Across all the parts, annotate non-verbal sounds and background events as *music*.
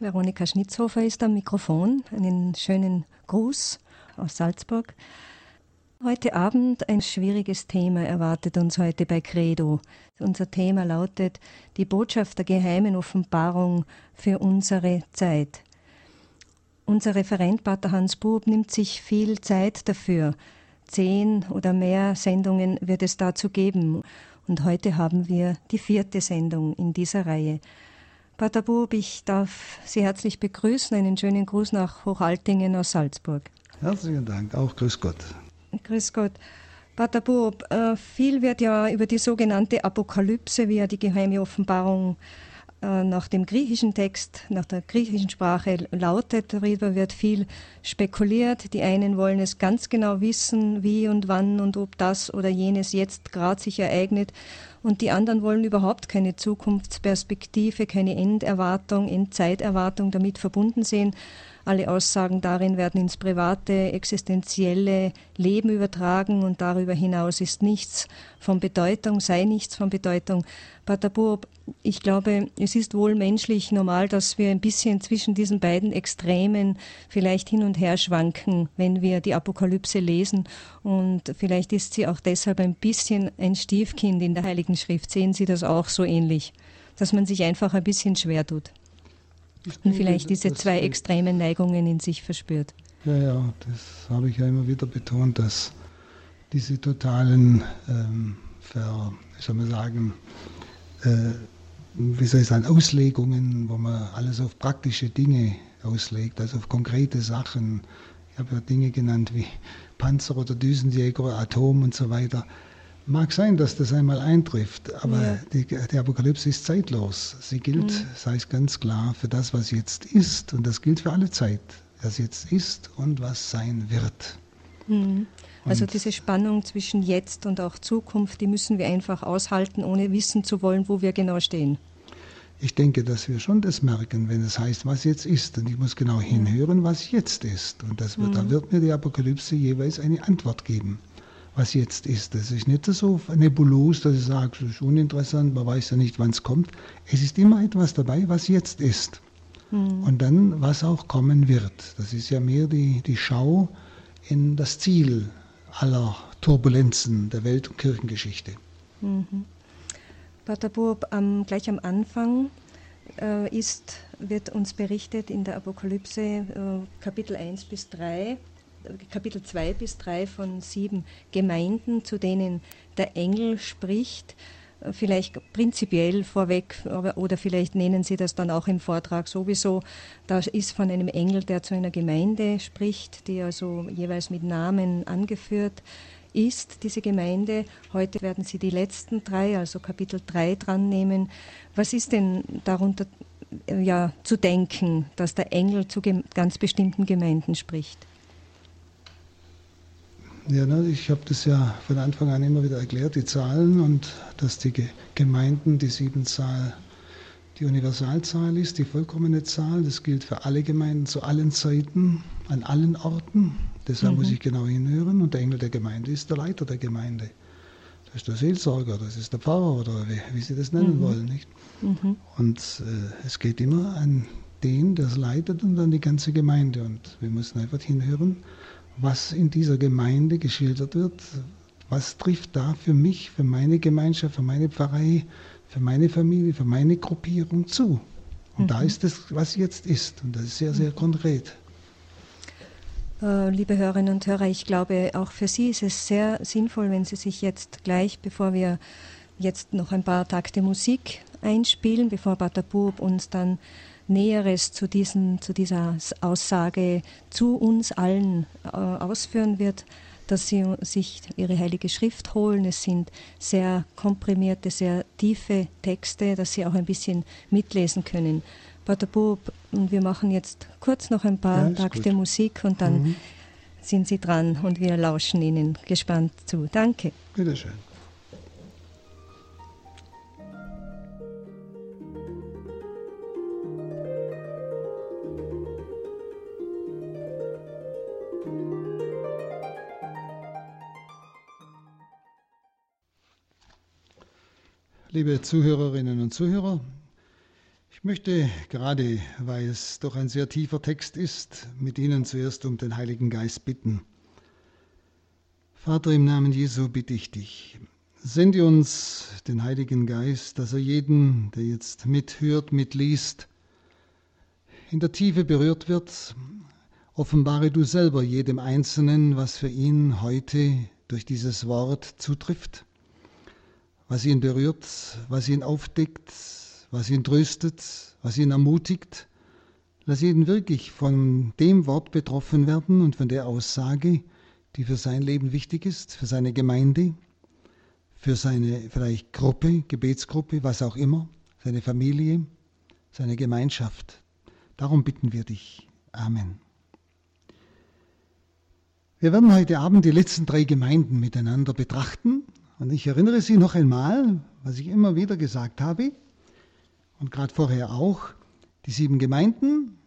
Veronika Schnitzhofer ist am Mikrofon. Einen schönen Gruß aus Salzburg. Heute Abend ein schwieriges Thema erwartet uns heute bei Credo. Unser Thema lautet die Botschaft der geheimen Offenbarung für unsere Zeit. Unser Referent Pater Hans Bub nimmt sich viel Zeit dafür. Zehn oder mehr Sendungen wird es dazu geben. Und heute haben wir die vierte Sendung in dieser Reihe. Pater Bub, ich darf Sie herzlich begrüßen. Einen schönen Gruß nach Hochaltingen aus Salzburg. Herzlichen Dank, auch grüß Gott. Grüß Gott. Pater Bub, äh, viel wird ja über die sogenannte Apokalypse, wie ja die geheime Offenbarung äh, nach dem griechischen Text, nach der griechischen Sprache lautet. Darüber wird viel spekuliert. Die einen wollen es ganz genau wissen, wie und wann und ob das oder jenes jetzt gerade sich ereignet. Und die anderen wollen überhaupt keine Zukunftsperspektive, keine Enderwartung, Endzeiterwartung damit verbunden sehen. Alle Aussagen darin werden ins private, existenzielle Leben übertragen und darüber hinaus ist nichts von Bedeutung, sei nichts von Bedeutung. Pater Burb, ich glaube, es ist wohl menschlich normal, dass wir ein bisschen zwischen diesen beiden Extremen vielleicht hin und her schwanken, wenn wir die Apokalypse lesen. Und vielleicht ist sie auch deshalb ein bisschen ein Stiefkind in der Heiligen Schrift. Sehen Sie das auch so ähnlich, dass man sich einfach ein bisschen schwer tut und vielleicht diese zwei extremen Neigungen in sich verspürt? Ja, ja, das habe ich ja immer wieder betont, dass diese totalen, ähm, ver, wie soll man sagen, äh, wie soll ich sagen, Auslegungen, wo man alles auf praktische Dinge auslegt, also auf konkrete Sachen. Ich habe ja Dinge genannt wie Panzer oder Düsenjäger, Atom und so weiter. Mag sein, dass das einmal eintrifft, aber ja. die, die, Apokalypse ist zeitlos. Sie gilt, mhm. sei es ganz klar, für das, was jetzt ist. Und das gilt für alle Zeit, was jetzt ist und was sein wird. Mhm. Also diese Spannung zwischen jetzt und auch Zukunft, die müssen wir einfach aushalten, ohne wissen zu wollen, wo wir genau stehen. Ich denke, dass wir schon das merken, wenn es heißt, was jetzt ist. Und ich muss genau hinhören, was jetzt ist. Und das wird, mhm. da wird mir die Apokalypse jeweils eine Antwort geben, was jetzt ist. Das ist nicht so nebulos, dass ich sage, das ist uninteressant, man weiß ja nicht, wann es kommt. Es ist immer etwas dabei, was jetzt ist. Mhm. Und dann, was auch kommen wird. Das ist ja mehr die, die Schau in das Ziel, aller Turbulenzen der Welt- und Kirchengeschichte. Mhm. Pater Burb, ähm, gleich am Anfang äh, ist, wird uns berichtet in der Apokalypse äh, Kapitel 1 bis 3, Kapitel 2 bis 3 von sieben Gemeinden, zu denen der Engel spricht vielleicht prinzipiell vorweg, oder vielleicht nennen Sie das dann auch im Vortrag sowieso. Da ist von einem Engel, der zu einer Gemeinde spricht, die also jeweils mit Namen angeführt ist, diese Gemeinde. Heute werden Sie die letzten drei, also Kapitel 3 dran nehmen. Was ist denn darunter ja, zu denken, dass der Engel zu ganz bestimmten Gemeinden spricht? Ja, ne, ich habe das ja von Anfang an immer wieder erklärt, die Zahlen und dass die Gemeinden die Siebenzahl die Universalzahl ist, die vollkommene Zahl. Das gilt für alle Gemeinden zu allen Zeiten, an allen Orten. Deshalb mhm. muss ich genau hinhören. Und der Engel der Gemeinde ist der Leiter der Gemeinde. Das ist der Seelsorger, das ist der Pfarrer oder wie, wie Sie das nennen mhm. wollen. Nicht? Mhm. Und äh, es geht immer an den, der es leitet und an die ganze Gemeinde. Und wir müssen einfach hinhören was in dieser Gemeinde geschildert wird, was trifft da für mich, für meine Gemeinschaft, für meine Pfarrei, für meine Familie, für meine Gruppierung zu. Und mhm. da ist es, was jetzt ist. Und das ist sehr, sehr konkret. Äh, liebe Hörerinnen und Hörer, ich glaube, auch für Sie ist es sehr sinnvoll, wenn Sie sich jetzt gleich, bevor wir jetzt noch ein paar Takte Musik einspielen, bevor Batabub uns dann Näheres zu, diesen, zu dieser Aussage zu uns allen äh, ausführen wird, dass sie sich ihre heilige Schrift holen. Es sind sehr komprimierte, sehr tiefe Texte, dass sie auch ein bisschen mitlesen können. Pater Bub, und wir machen jetzt kurz noch ein paar ja, Takte gut. Musik und dann mhm. sind Sie dran und wir lauschen Ihnen gespannt zu. Danke. Bitteschön. Liebe Zuhörerinnen und Zuhörer, Ich möchte gerade, weil es doch ein sehr tiefer Text ist, mit Ihnen zuerst um den Heiligen Geist bitten. Vater, im Namen Jesu bitte ich dich, sende uns den Heiligen Geist, dass er jeden, der jetzt mithört, mitliest, in der Tiefe berührt wird. Offenbare du selber jedem Einzelnen, was für ihn heute durch dieses Wort zutrifft, was ihn berührt, was ihn aufdeckt, was ihn tröstet, was ihn ermutigt. Lass ihn wirklich von dem Wort betroffen werden und von der Aussage, die für sein Leben wichtig ist, für seine Gemeinde, für seine vielleicht Gruppe, Gebetsgruppe, was auch immer, seine Familie, seine Gemeinschaft. Darum bitten wir dich. Amen. Wir werden heute Abend die letzten drei Gemeinden miteinander betrachten. Und ich erinnere Sie noch einmal, was ich immer wieder gesagt habe und gerade vorher auch, die sieben Gemeinden,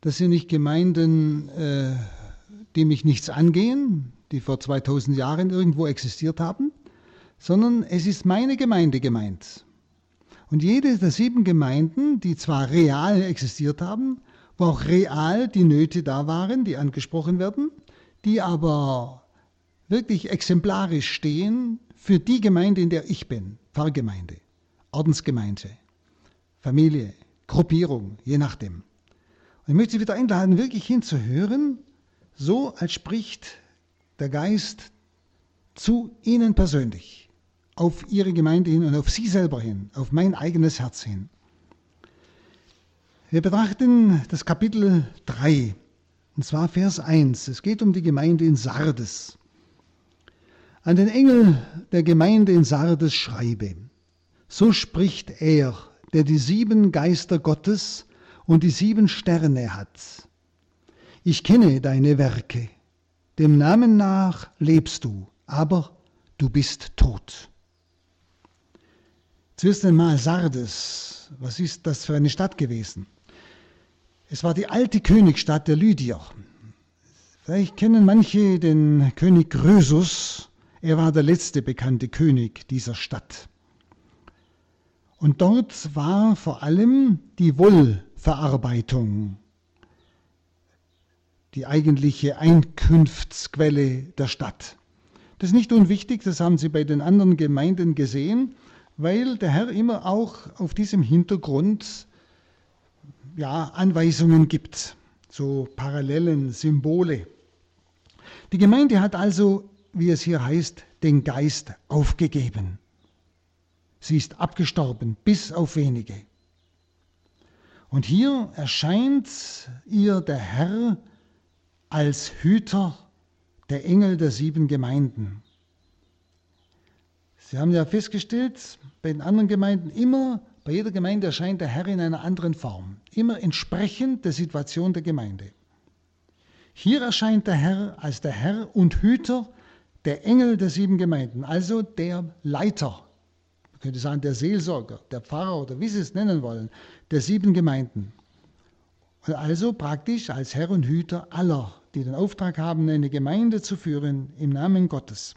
das sind nicht Gemeinden, äh, die mich nichts angehen, die vor 2000 Jahren irgendwo existiert haben, sondern es ist meine Gemeinde gemeint. Und jede der sieben Gemeinden, die zwar real existiert haben, wo auch real die Nöte da waren, die angesprochen werden, die aber wirklich exemplarisch stehen für die Gemeinde, in der ich bin, Pfarrgemeinde, Ordensgemeinde, Familie, Gruppierung, je nachdem. Und ich möchte Sie wieder einladen, wirklich hinzuhören, so als spricht der Geist zu Ihnen persönlich, auf Ihre Gemeinde hin und auf Sie selber hin, auf mein eigenes Herz hin. Wir betrachten das Kapitel 3, und zwar Vers 1. Es geht um die Gemeinde in Sardes. An den Engel der Gemeinde in Sardes schreibe, so spricht er, der die sieben Geister Gottes und die sieben Sterne hat. Ich kenne deine Werke, dem Namen nach lebst du, aber du bist tot. Zuerst einmal Sardes. Was ist das für eine Stadt gewesen? Es war die alte Königsstadt der Lydier. Vielleicht kennen manche den König Krösus. Er war der letzte bekannte König dieser Stadt. Und dort war vor allem die Wollverarbeitung die eigentliche Einkünftsquelle der Stadt. Das ist nicht unwichtig, das haben Sie bei den anderen Gemeinden gesehen, weil der Herr immer auch auf diesem Hintergrund ja, Anweisungen gibt, so Parallelen, Symbole. Die Gemeinde hat also, wie es hier heißt, den Geist aufgegeben. Sie ist abgestorben, bis auf wenige. Und hier erscheint ihr der Herr als Hüter der Engel der sieben Gemeinden. Sie haben ja festgestellt, bei den anderen Gemeinden immer, bei jeder Gemeinde erscheint der Herr in einer anderen Form, immer entsprechend der Situation der Gemeinde. Hier erscheint der Herr als der Herr und Hüter der Engel der sieben Gemeinden, also der Leiter man könnte sagen der Seelsorger, der Pfarrer oder wie Sie es nennen wollen, der sieben Gemeinden. Und also praktisch als Herr und Hüter aller, die den Auftrag haben, eine Gemeinde zu führen im Namen Gottes.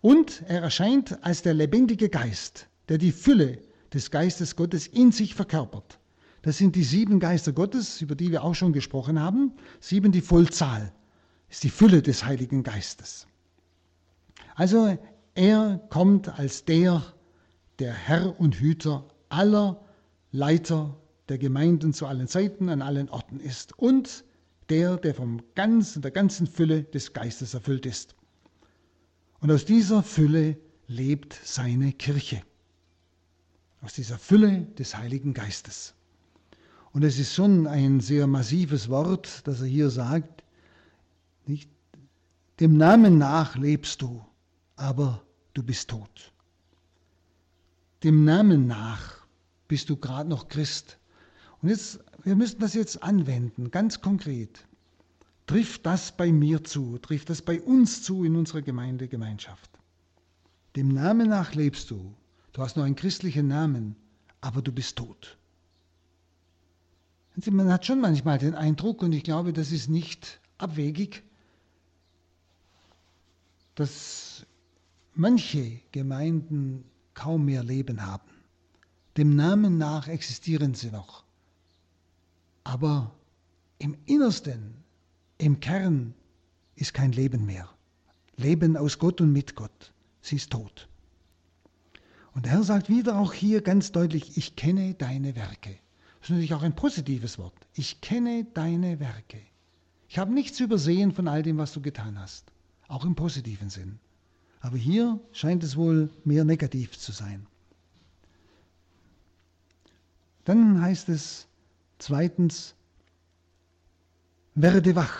Und er erscheint als der lebendige Geist, der die Fülle des Geistes Gottes in sich verkörpert. Das sind die sieben Geister Gottes, über die wir auch schon gesprochen haben. Sieben die Vollzahl, ist die Fülle des Heiligen Geistes. Also er kommt als der, der Herr und Hüter aller Leiter der Gemeinden zu allen Zeiten, an allen Orten ist und der, der vom ganzen, der ganzen Fülle des Geistes erfüllt ist. Und aus dieser Fülle lebt seine Kirche. Aus dieser Fülle des Heiligen Geistes. Und es ist schon ein sehr massives Wort, das er hier sagt. Nicht? Dem Namen nach lebst du, aber du bist tot dem Namen nach bist du gerade noch Christ. Und jetzt, wir müssen das jetzt anwenden, ganz konkret. Trifft das bei mir zu, trifft das bei uns zu in unserer Gemeindegemeinschaft. Dem Namen nach lebst du. Du hast nur einen christlichen Namen, aber du bist tot. Man hat schon manchmal den Eindruck, und ich glaube, das ist nicht abwegig, dass manche Gemeinden kaum mehr Leben haben. dem Namen nach existieren sie noch. Aber im Innersten, im Kern ist kein Leben mehr. Leben aus Gott und mit Gott. Sie ist tot. Und der Herr sagt wieder auch hier ganz deutlich, ich kenne deine Werke. Das ist natürlich auch ein positives Wort. Ich kenne deine Werke. Ich habe nichts übersehen von all dem, was du getan hast. Auch im positiven Sinn. Aber hier scheint es wohl mehr negativ zu sein. Dann heißt es zweitens, werde wach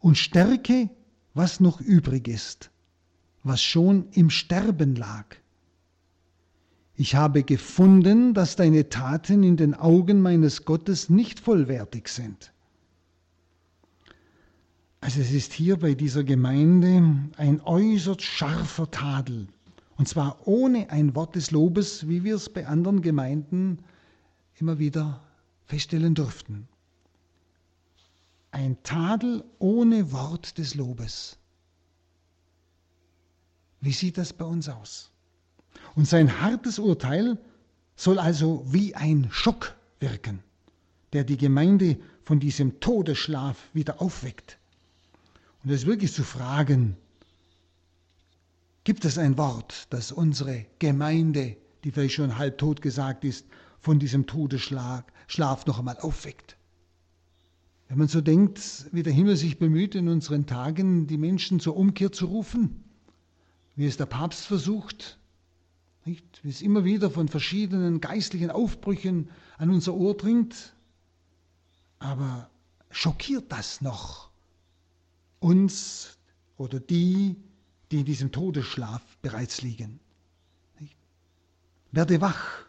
und stärke, was noch übrig ist, was schon im Sterben lag. Ich habe gefunden, dass deine Taten in den Augen meines Gottes nicht vollwertig sind. Also es ist hier bei dieser Gemeinde ein äußerst scharfer Tadel. Und zwar ohne ein Wort des Lobes, wie wir es bei anderen Gemeinden immer wieder feststellen durften. Ein Tadel ohne Wort des Lobes. Wie sieht das bei uns aus? Und sein hartes Urteil soll also wie ein Schock wirken, der die Gemeinde von diesem Todesschlaf wieder aufweckt. Und ist wirklich zu fragen, gibt es ein Wort, das unsere Gemeinde, die vielleicht schon halb tot gesagt ist, von diesem Todesschlaf Schlaf noch einmal aufweckt? Wenn man so denkt, wie der Himmel sich bemüht, in unseren Tagen die Menschen zur Umkehr zu rufen, wie es der Papst versucht, nicht? wie es immer wieder von verschiedenen geistlichen Aufbrüchen an unser Ohr dringt, aber schockiert das noch uns oder die, die in diesem Todesschlaf bereits liegen. Werde wach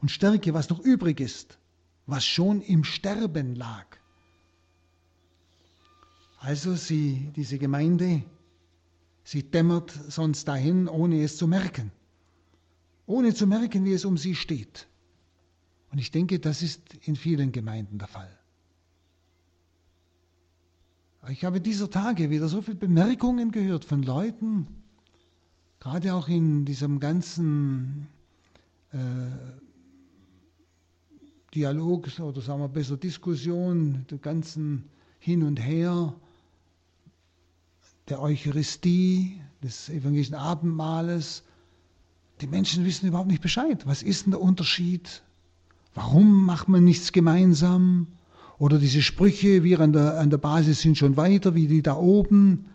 und stärke, was noch übrig ist, was schon im Sterben lag. Also sie, diese Gemeinde, sie dämmert sonst dahin, ohne es zu merken, ohne zu merken, wie es um sie steht. Und ich denke, das ist in vielen Gemeinden der Fall. Ich habe dieser Tage wieder so viele Bemerkungen gehört von Leuten, gerade auch in diesem ganzen äh, Dialog oder sagen wir besser Diskussion, der ganzen Hin und Her der Eucharistie, des evangelischen Abendmahles. Die Menschen wissen überhaupt nicht Bescheid. Was ist denn der Unterschied? Warum macht man nichts gemeinsam? Oder diese Sprüche, wir an der, an der Basis sind schon weiter, wie die da oben.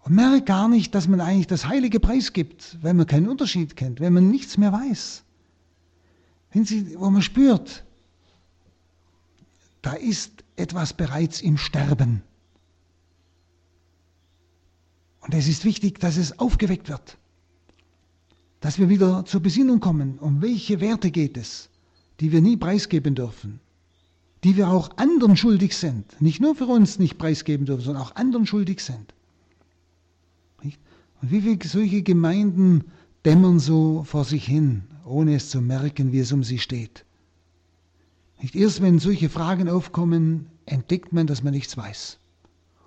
Und merkt gar nicht, dass man eigentlich das heilige Preis gibt, wenn man keinen Unterschied kennt, wenn man nichts mehr weiß. Wenn Sie, wo man spürt, da ist etwas bereits im Sterben. Und es ist wichtig, dass es aufgeweckt wird, dass wir wieder zur Besinnung kommen. Um welche Werte geht es, die wir nie preisgeben dürfen? Die wir auch anderen schuldig sind, nicht nur für uns nicht preisgeben dürfen, sondern auch anderen schuldig sind. Und wie viele solche Gemeinden dämmern so vor sich hin, ohne es zu merken, wie es um sie steht. Nicht erst, wenn solche Fragen aufkommen, entdeckt man, dass man nichts weiß.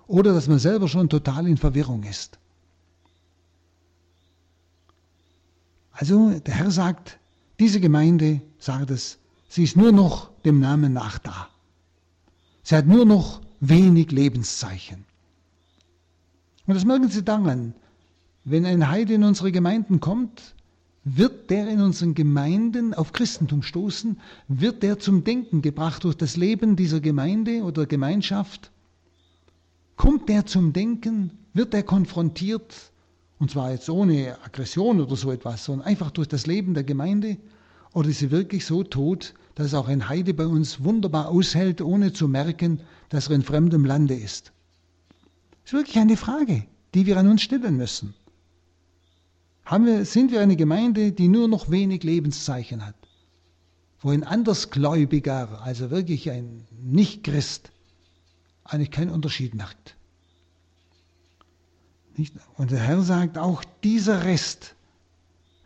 Oder dass man selber schon total in Verwirrung ist. Also der Herr sagt, diese Gemeinde, sagt es, sie ist nur noch dem Namen nach da. Sie hat nur noch wenig Lebenszeichen. Und das merken Sie daran, wenn ein Heide in unsere Gemeinden kommt, wird der in unseren Gemeinden auf Christentum stoßen, wird der zum Denken gebracht durch das Leben dieser Gemeinde oder Gemeinschaft, kommt der zum Denken, wird er konfrontiert, und zwar jetzt ohne Aggression oder so etwas, sondern einfach durch das Leben der Gemeinde, oder ist sie wirklich so tot, dass auch ein Heide bei uns wunderbar aushält, ohne zu merken, dass er in fremdem Lande ist? Das ist wirklich eine Frage, die wir an uns stellen müssen. Wir, sind wir eine Gemeinde, die nur noch wenig Lebenszeichen hat? Wo ein Andersgläubiger, also wirklich ein Nicht-Christ, eigentlich keinen Unterschied merkt. Und der Herr sagt auch, dieser Rest,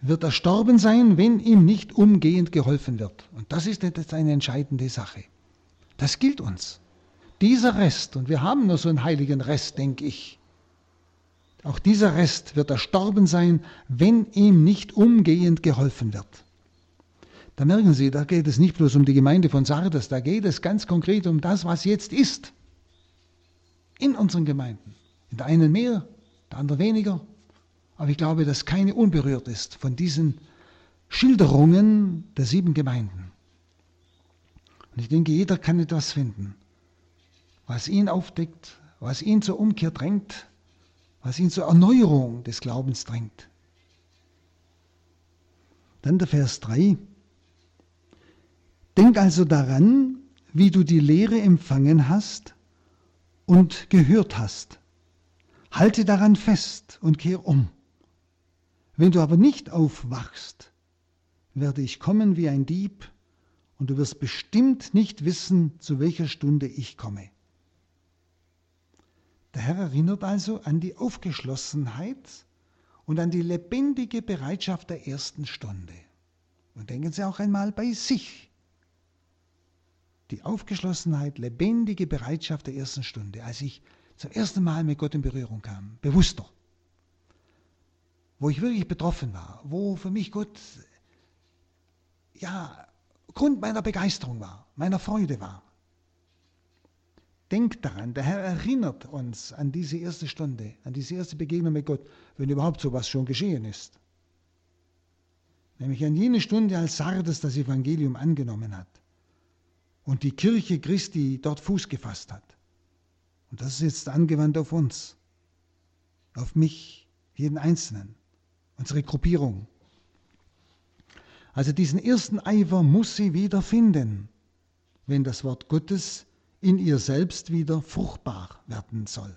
wird erstorben sein, wenn ihm nicht umgehend geholfen wird. Und das ist jetzt eine entscheidende Sache. Das gilt uns. Dieser Rest, und wir haben nur so einen heiligen Rest, denke ich, auch dieser Rest wird erstorben sein, wenn ihm nicht umgehend geholfen wird. da merken Sie, da geht es nicht bloß um die Gemeinde von Sardes, da geht es ganz konkret um das, was jetzt ist. In unseren Gemeinden. In der einen mehr, der andere weniger. Aber ich glaube, dass keine unberührt ist von diesen Schilderungen der sieben Gemeinden. Und ich denke, jeder kann etwas finden, was ihn aufdeckt, was ihn zur Umkehr drängt, was ihn zur Erneuerung des Glaubens drängt. Dann der Vers 3. Denk also daran, wie du die Lehre empfangen hast und gehört hast. Halte daran fest und kehr um. Wenn du aber nicht aufwachst, werde ich kommen wie ein Dieb, und du wirst bestimmt nicht wissen, zu welcher Stunde ich komme. Der Herr erinnert also an die Aufgeschlossenheit und an die lebendige Bereitschaft der ersten Stunde. Und denken Sie auch einmal bei sich. Die Aufgeschlossenheit, lebendige Bereitschaft der ersten Stunde, als ich zum ersten Mal mit Gott in Berührung kam, bewusster, wo ich wirklich betroffen war, wo für mich Gott ja Grund meiner Begeisterung war, meiner Freude war. Denkt daran, der Herr erinnert uns an diese erste Stunde, an diese erste Begegnung mit Gott, wenn überhaupt sowas schon geschehen ist. Nämlich an jene Stunde, als Sardes das Evangelium angenommen hat und die Kirche Christi dort Fuß gefasst hat. Und das ist jetzt angewandt auf uns, auf mich, jeden Einzelnen, unsere Gruppierung. Also diesen ersten Eifer muss sie wieder finden, wenn das Wort Gottes in ihr selbst wieder fruchtbar werden soll.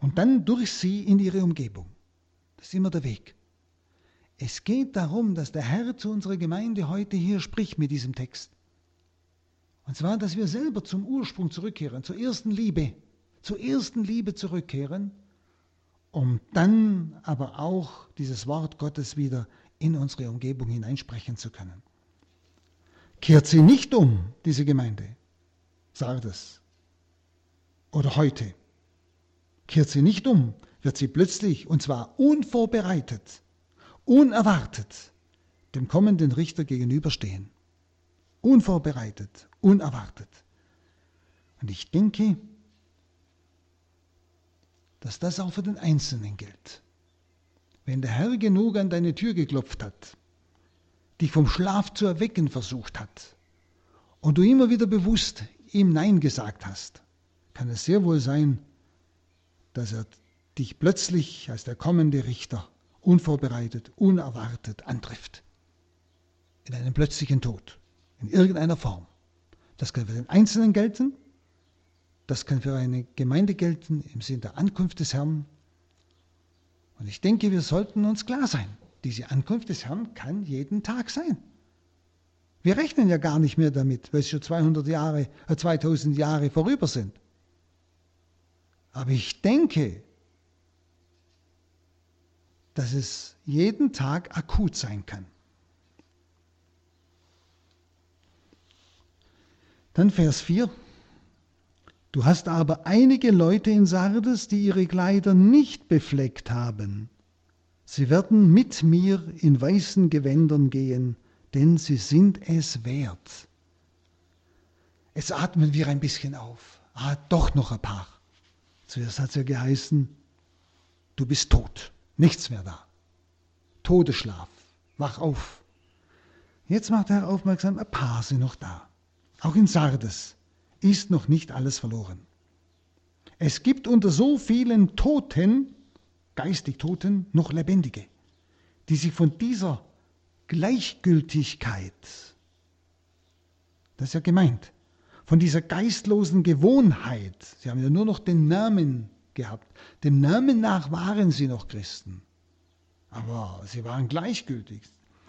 Und dann durch sie in ihre Umgebung. Das ist immer der Weg. Es geht darum, dass der Herr zu unserer Gemeinde heute hier spricht mit diesem Text. Und zwar, dass wir selber zum Ursprung zurückkehren, zur ersten Liebe, zur ersten Liebe zurückkehren, um dann aber auch dieses Wort Gottes wieder in unsere Umgebung hineinsprechen zu können. Kehrt sie nicht um, diese Gemeinde, Sardes, oder heute, kehrt sie nicht um, wird sie plötzlich, und zwar unvorbereitet, unerwartet, dem kommenden Richter gegenüberstehen. Unvorbereitet, unerwartet. Und ich denke, dass das auch für den Einzelnen gilt. Wenn der Herr genug an deine Tür geklopft hat, dich vom Schlaf zu erwecken versucht hat und du immer wieder bewusst ihm Nein gesagt hast, kann es sehr wohl sein, dass er dich plötzlich als der kommende Richter unvorbereitet, unerwartet antrifft. In einem plötzlichen Tod, in irgendeiner Form. Das kann für den Einzelnen gelten, das kann für eine Gemeinde gelten im Sinn der Ankunft des Herrn, und ich denke, wir sollten uns klar sein, diese Ankunft des Herrn kann jeden Tag sein. Wir rechnen ja gar nicht mehr damit, weil es schon 200 Jahre, 2000 äh, Jahre vorüber sind. Aber ich denke, dass es jeden Tag akut sein kann. Dann Vers 4. Du hast aber einige Leute in Sardes, die ihre Kleider nicht befleckt haben. Sie werden mit mir in weißen Gewändern gehen, denn sie sind es wert. Jetzt atmen wir ein bisschen auf. Ah, doch noch ein paar. Zuerst hat es ja geheißen, du bist tot, nichts mehr da. Todesschlaf, wach auf. Jetzt macht er aufmerksam, ein paar sind noch da. Auch in Sardes ist noch nicht alles verloren. Es gibt unter so vielen Toten, geistig Toten, noch Lebendige, die sich von dieser Gleichgültigkeit, das ist ja gemeint, von dieser geistlosen Gewohnheit, sie haben ja nur noch den Namen gehabt, dem Namen nach waren sie noch Christen, aber sie waren gleichgültig,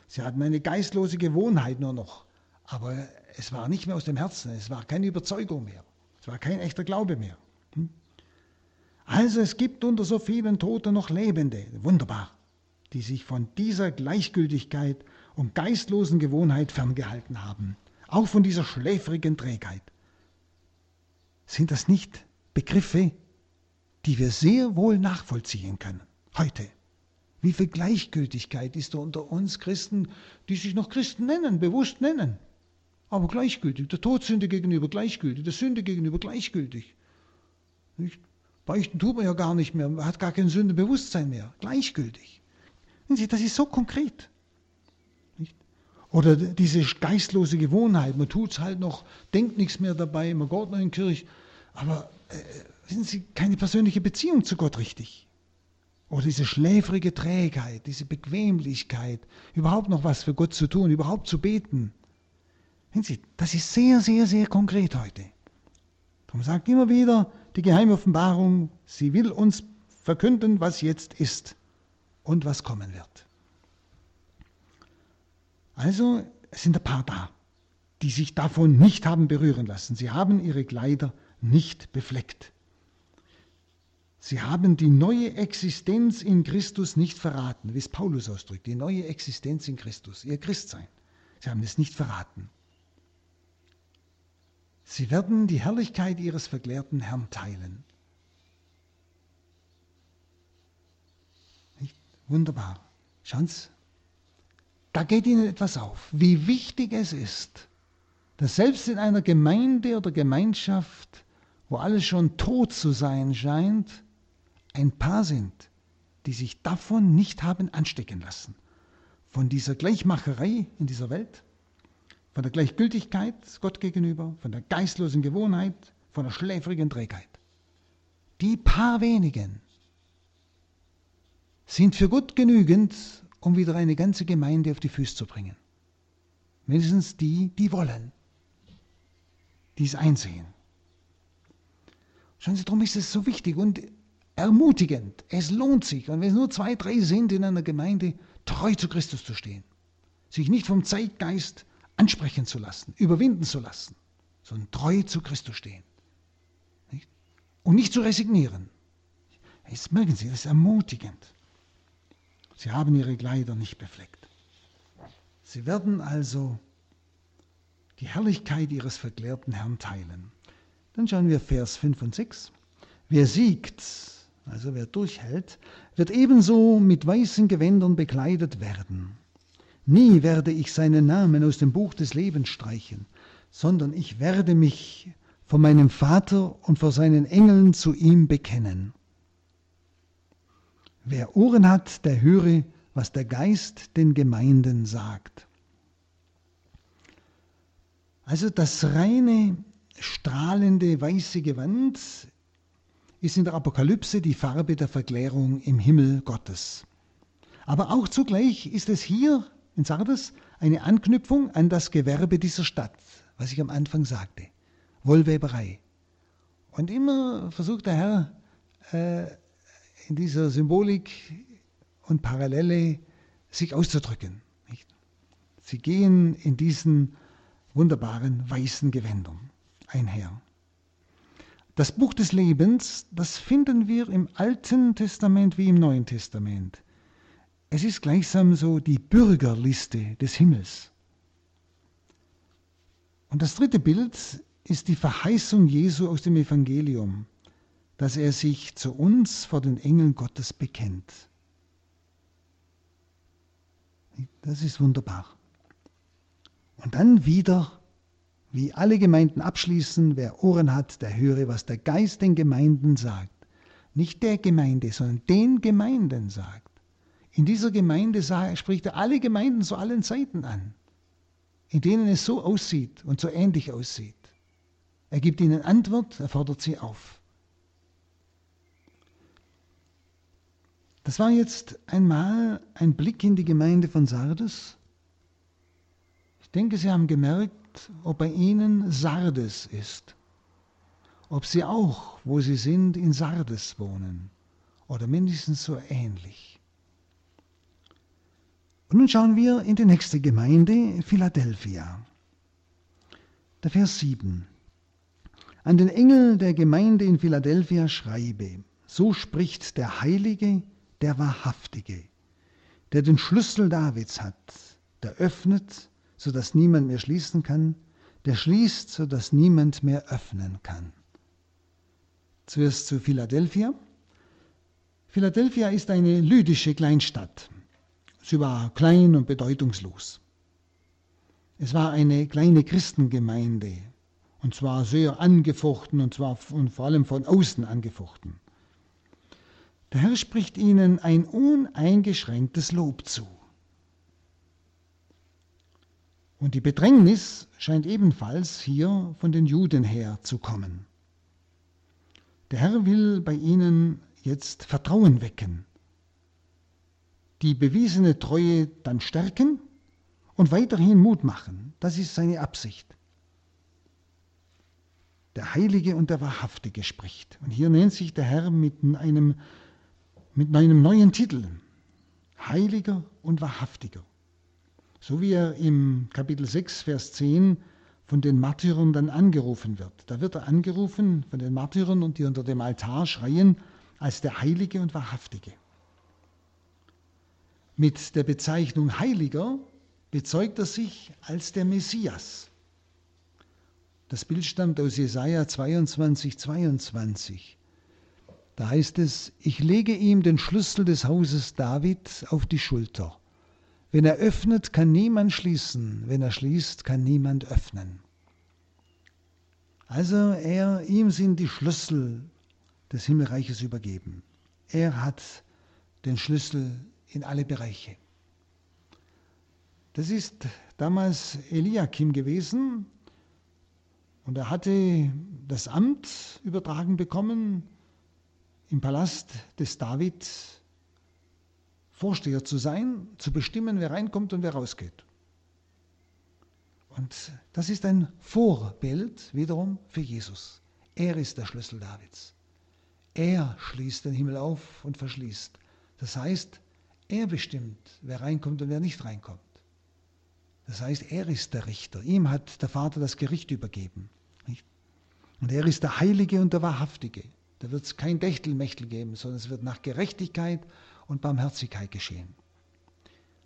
sie hatten eine geistlose Gewohnheit nur noch, aber es war nicht mehr aus dem Herzen, es war keine Überzeugung mehr, es war kein echter Glaube mehr. Hm? Also es gibt unter so vielen Toten noch Lebende, wunderbar, die sich von dieser Gleichgültigkeit und geistlosen Gewohnheit ferngehalten haben, auch von dieser schläfrigen Trägheit. Sind das nicht Begriffe, die wir sehr wohl nachvollziehen können, heute, Wie viel Gleichgültigkeit ist da unter uns Christen, die sich noch Christen nennen, bewusst nennen, aber gleichgültig, der Todsünde gegenüber gleichgültig, der Sünde gegenüber gleichgültig. Nicht? Beichten tut man ja gar nicht mehr, man hat gar kein Sündebewusstsein mehr, gleichgültig. Das ist so konkret. Oder diese geistlose Gewohnheit, man tut es halt noch, denkt nichts mehr dabei, man geht noch in die Kirche, aber äh, wissen Sie, keine persönliche Beziehung zu Gott richtig. Oder diese schläfrige Trägheit, diese Bequemlichkeit, überhaupt noch was für Gott zu tun, überhaupt zu beten. Das ist sehr, sehr, sehr konkret heute. Darum sagt immer wieder die geheime Offenbarung, sie will uns verkünden, was jetzt ist und was kommen wird. Also es sind ein paar da, die sich davon nicht haben berühren lassen. Sie haben ihre Kleider nicht befleckt. Sie haben die neue Existenz in Christus nicht verraten, wie es Paulus ausdrückt, die neue Existenz in Christus, ihr Christsein. Sie haben es nicht verraten. Sie werden die Herrlichkeit ihres verklärten Herrn teilen. Nicht? Wunderbar. Sie, da geht Ihnen etwas auf, wie wichtig es ist, dass selbst in einer Gemeinde oder Gemeinschaft, wo alles schon tot zu sein scheint, ein Paar sind, die sich davon nicht haben anstecken lassen. Von dieser Gleichmacherei in dieser Welt, von der Gleichgültigkeit Gott gegenüber, von der geistlosen Gewohnheit, von der schläfrigen Trägheit. Die paar wenigen sind für Gott genügend, um wieder eine ganze Gemeinde auf die Füße zu bringen. Mindestens die, die wollen, die es einsehen. Schauen Sie, darum ist es so wichtig und ermutigend. Es lohnt sich. Und wenn es nur zwei, drei sind in einer Gemeinde, treu zu Christus zu stehen. Sich nicht vom Zeitgeist ansprechen zu lassen, überwinden zu lassen, sondern treu zu Christus stehen. Nicht? Und nicht zu resignieren. Jetzt merken Sie, das ist ermutigend. Sie haben ihre Kleider nicht befleckt. Sie werden also die Herrlichkeit ihres verklärten Herrn teilen. Dann schauen wir Vers 5 und 6. Wer siegt, also wer durchhält, wird ebenso mit weißen Gewändern bekleidet werden. Nie werde ich seinen Namen aus dem Buch des Lebens streichen, sondern ich werde mich vor meinem Vater und vor seinen Engeln zu ihm bekennen. Wer Ohren hat, der höre, was der Geist den Gemeinden sagt. Also das reine, strahlende weiße Gewand ist in der Apokalypse die Farbe der Verklärung im Himmel Gottes. Aber auch zugleich ist es hier in Sardes eine Anknüpfung an das Gewerbe dieser Stadt, was ich am Anfang sagte, Wollweberei. Und immer versucht der Herr äh, in dieser Symbolik und Parallele sich auszudrücken. Nicht? Sie gehen in diesen wunderbaren weißen Gewändern einher. Das Buch des Lebens, das finden wir im Alten Testament wie im Neuen Testament. Es ist gleichsam so die Bürgerliste des Himmels. Und das dritte Bild ist die Verheißung Jesu aus dem Evangelium, dass er sich zu uns vor den Engeln Gottes bekennt. Das ist wunderbar. Und dann wieder wie alle Gemeinden abschließen, wer Ohren hat, der höre, was der Geist den Gemeinden sagt. Nicht der Gemeinde, sondern den Gemeinden sagt. In dieser Gemeinde spricht er alle Gemeinden zu allen Zeiten an, in denen es so aussieht und so ähnlich aussieht. Er gibt ihnen Antwort, er fordert sie auf. Das war jetzt einmal ein Blick in die Gemeinde von Sardes. Ich denke, Sie haben gemerkt, ob bei ihnen Sardes ist, ob sie auch, wo sie sind, in Sardes wohnen oder mindestens so ähnlich. Und nun schauen wir in die nächste Gemeinde, Philadelphia. Der Vers 7. An den Engel der Gemeinde in Philadelphia schreibe, so spricht der Heilige, der Wahrhaftige, der den Schlüssel Davids hat, der öffnet sodass niemand mehr schließen kann, der schließt, sodass niemand mehr öffnen kann. Zuerst zu Philadelphia. Philadelphia ist eine lydische Kleinstadt. Sie war klein und bedeutungslos. Es war eine kleine Christengemeinde und zwar sehr angefochten und zwar und vor allem von außen angefochten. Der Herr spricht ihnen ein uneingeschränktes Lob zu. Und die Bedrängnis scheint ebenfalls hier von den Juden her zu kommen. Der Herr will bei ihnen jetzt Vertrauen wecken, die bewiesene Treue dann stärken und weiterhin Mut machen. Das ist seine Absicht. Der Heilige und der Wahrhaftige spricht. Und hier nennt sich der Herr mit einem, mit einem neuen Titel. Heiliger und Wahrhaftiger. So wie er im Kapitel 6, Vers 10 von den Märtyrern dann angerufen wird. Da wird er angerufen von den Märtyrern und die unter dem Altar schreien als der Heilige und Wahrhaftige. Mit der Bezeichnung Heiliger bezeugt er sich als der Messias. Das Bild stammt aus Jesaja 22, 22. Da heißt es: Ich lege ihm den Schlüssel des Hauses David auf die Schulter. Wenn er öffnet, kann niemand schließen. Wenn er schließt, kann niemand öffnen. Also er, ihm sind die Schlüssel des Himmelreiches übergeben. Er hat den Schlüssel in alle Bereiche. Das ist damals Eliakim gewesen und er hatte das Amt übertragen bekommen, im Palast des David Vorsteher zu sein, zu bestimmen, wer reinkommt und wer rausgeht. Und das ist ein Vorbild wiederum für Jesus. Er ist der Schlüssel Davids. Er schließt den Himmel auf und verschließt. Das heißt, er bestimmt, wer reinkommt und wer nicht reinkommt. Das heißt, er ist der Richter. Ihm hat der Vater das Gericht übergeben. Und er ist der Heilige und der Wahrhaftige. Da wird es kein Dächtelmächtel geben, sondern es wird nach Gerechtigkeit und Barmherzigkeit geschehen.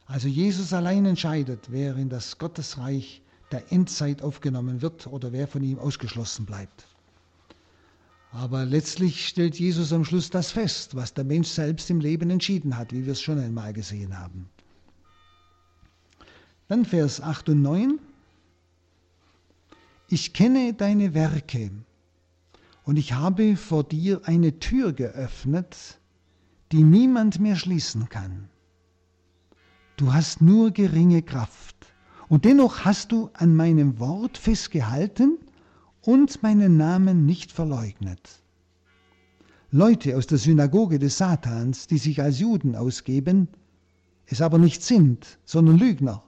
Also Jesus allein entscheidet, wer in das Gottesreich der Endzeit aufgenommen wird oder wer von ihm ausgeschlossen bleibt. Aber letztlich stellt Jesus am Schluss das fest, was der Mensch selbst im Leben entschieden hat, wie wir es schon einmal gesehen haben. Dann Vers 8 und 9. Ich kenne deine Werke und ich habe vor dir eine Tür geöffnet, die niemand mehr schließen kann. Du hast nur geringe Kraft, und dennoch hast du an meinem Wort festgehalten und meinen Namen nicht verleugnet. Leute aus der Synagoge des Satans, die sich als Juden ausgeben, es aber nicht sind, sondern Lügner.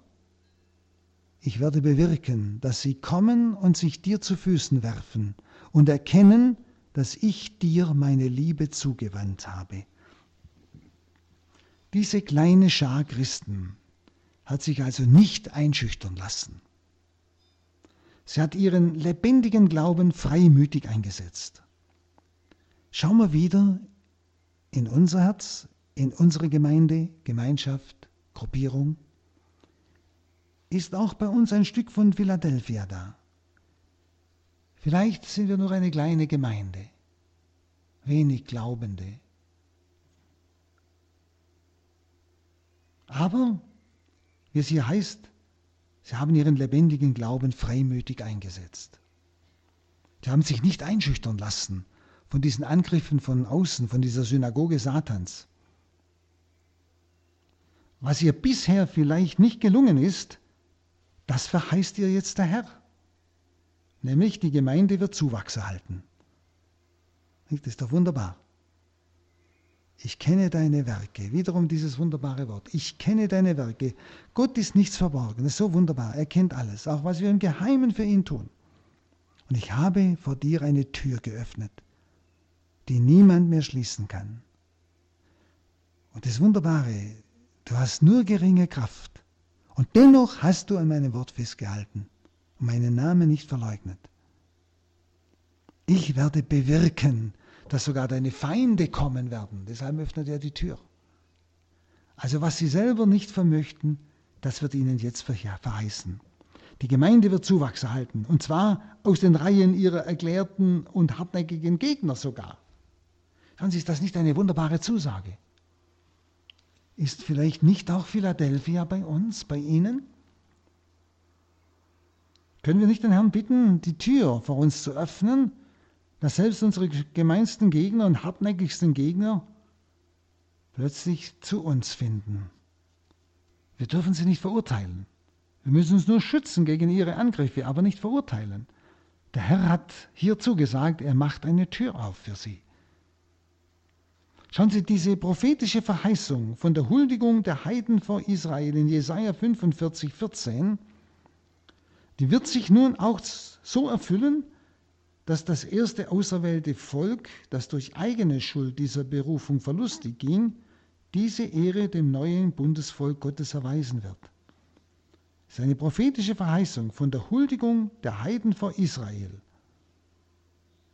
Ich werde bewirken, dass sie kommen und sich dir zu Füßen werfen und erkennen, dass ich dir meine Liebe zugewandt habe. Diese kleine Schar Christen hat sich also nicht einschüchtern lassen. Sie hat ihren lebendigen Glauben freimütig eingesetzt. Schauen wir wieder in unser Herz, in unsere Gemeinde, Gemeinschaft, Gruppierung. Ist auch bei uns ein Stück von Philadelphia da. Vielleicht sind wir nur eine kleine Gemeinde, wenig Glaubende, Aber, wie es hier heißt, sie haben ihren lebendigen Glauben freimütig eingesetzt. Sie haben sich nicht einschüchtern lassen von diesen Angriffen von außen, von dieser Synagoge Satans. Was ihr bisher vielleicht nicht gelungen ist, das verheißt ihr jetzt der Herr. Nämlich die Gemeinde wird Zuwachs erhalten. Das ist doch wunderbar. Ich kenne deine Werke. Wiederum dieses wunderbare Wort. Ich kenne deine Werke. Gott ist nichts verborgen. Das ist so wunderbar. Er kennt alles, auch was wir im Geheimen für ihn tun. Und ich habe vor dir eine Tür geöffnet, die niemand mehr schließen kann. Und das Wunderbare, du hast nur geringe Kraft. Und dennoch hast du an meinem Wort festgehalten und meinen Namen nicht verleugnet. Ich werde bewirken, dass sogar deine Feinde kommen werden. Deshalb öffnet er die Tür. Also was sie selber nicht vermöchten, das wird ihnen jetzt verheißen. Die Gemeinde wird Zuwachs erhalten, und zwar aus den Reihen ihrer erklärten und hartnäckigen Gegner sogar. Schauen Sie, ist das nicht eine wunderbare Zusage? Ist vielleicht nicht auch Philadelphia bei uns, bei Ihnen? Können wir nicht den Herrn bitten, die Tür vor uns zu öffnen, dass selbst unsere gemeinsten Gegner und hartnäckigsten Gegner plötzlich zu uns finden? Wir dürfen sie nicht verurteilen. Wir müssen uns nur schützen gegen ihre Angriffe, aber nicht verurteilen. Der Herr hat hierzu gesagt, er macht eine Tür auf für sie. Schauen Sie, diese prophetische Verheißung von der Huldigung der Heiden vor Israel in Jesaja 45, 14, die wird sich nun auch so erfüllen, dass das erste auserwählte Volk, das durch eigene Schuld dieser Berufung verlustig ging, diese Ehre dem neuen Bundesvolk Gottes erweisen wird. Das ist eine prophetische Verheißung von der Huldigung der Heiden vor Israel.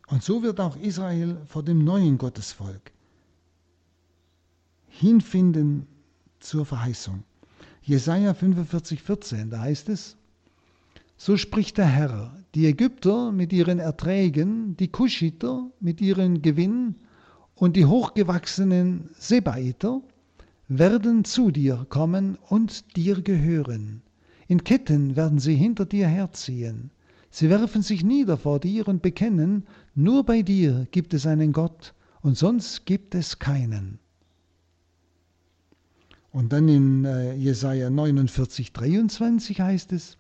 Und so wird auch Israel vor dem neuen Gottesvolk hinfinden zur Verheißung. Jesaja 45, 14, da heißt es: So spricht der Herr, die Ägypter mit ihren Erträgen, die Kuschiter mit ihren Gewinn und die hochgewachsenen Sebaiter werden zu dir kommen und dir gehören. In Ketten werden sie hinter dir herziehen. Sie werfen sich nieder vor dir und bekennen, nur bei dir gibt es einen Gott und sonst gibt es keinen. Und dann in äh, Jesaja 49, 23 heißt es,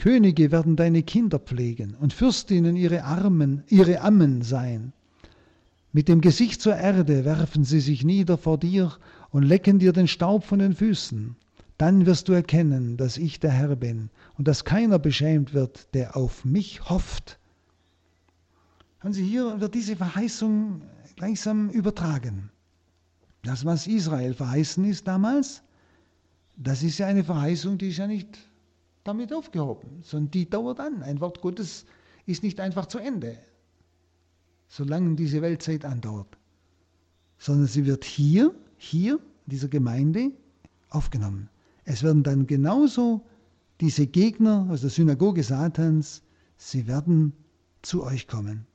Könige werden deine Kinder pflegen und Fürstinnen ihre Armen, ihre Ammen sein. Mit dem Gesicht zur Erde werfen sie sich nieder vor dir und lecken dir den Staub von den Füßen. Dann wirst du erkennen, dass ich der Herr bin und dass keiner beschämt wird, der auf mich hofft. Hören Sie, hier wird diese Verheißung gleichsam übertragen. Das, was Israel verheißen ist damals, das ist ja eine Verheißung, die ist ja nicht damit aufgehoben, sondern die dauert an. Ein Wort Gottes ist nicht einfach zu Ende, solange diese Weltzeit andauert, sondern sie wird hier, hier, in dieser Gemeinde aufgenommen. Es werden dann genauso diese Gegner aus der Synagoge Satans, sie werden zu euch kommen.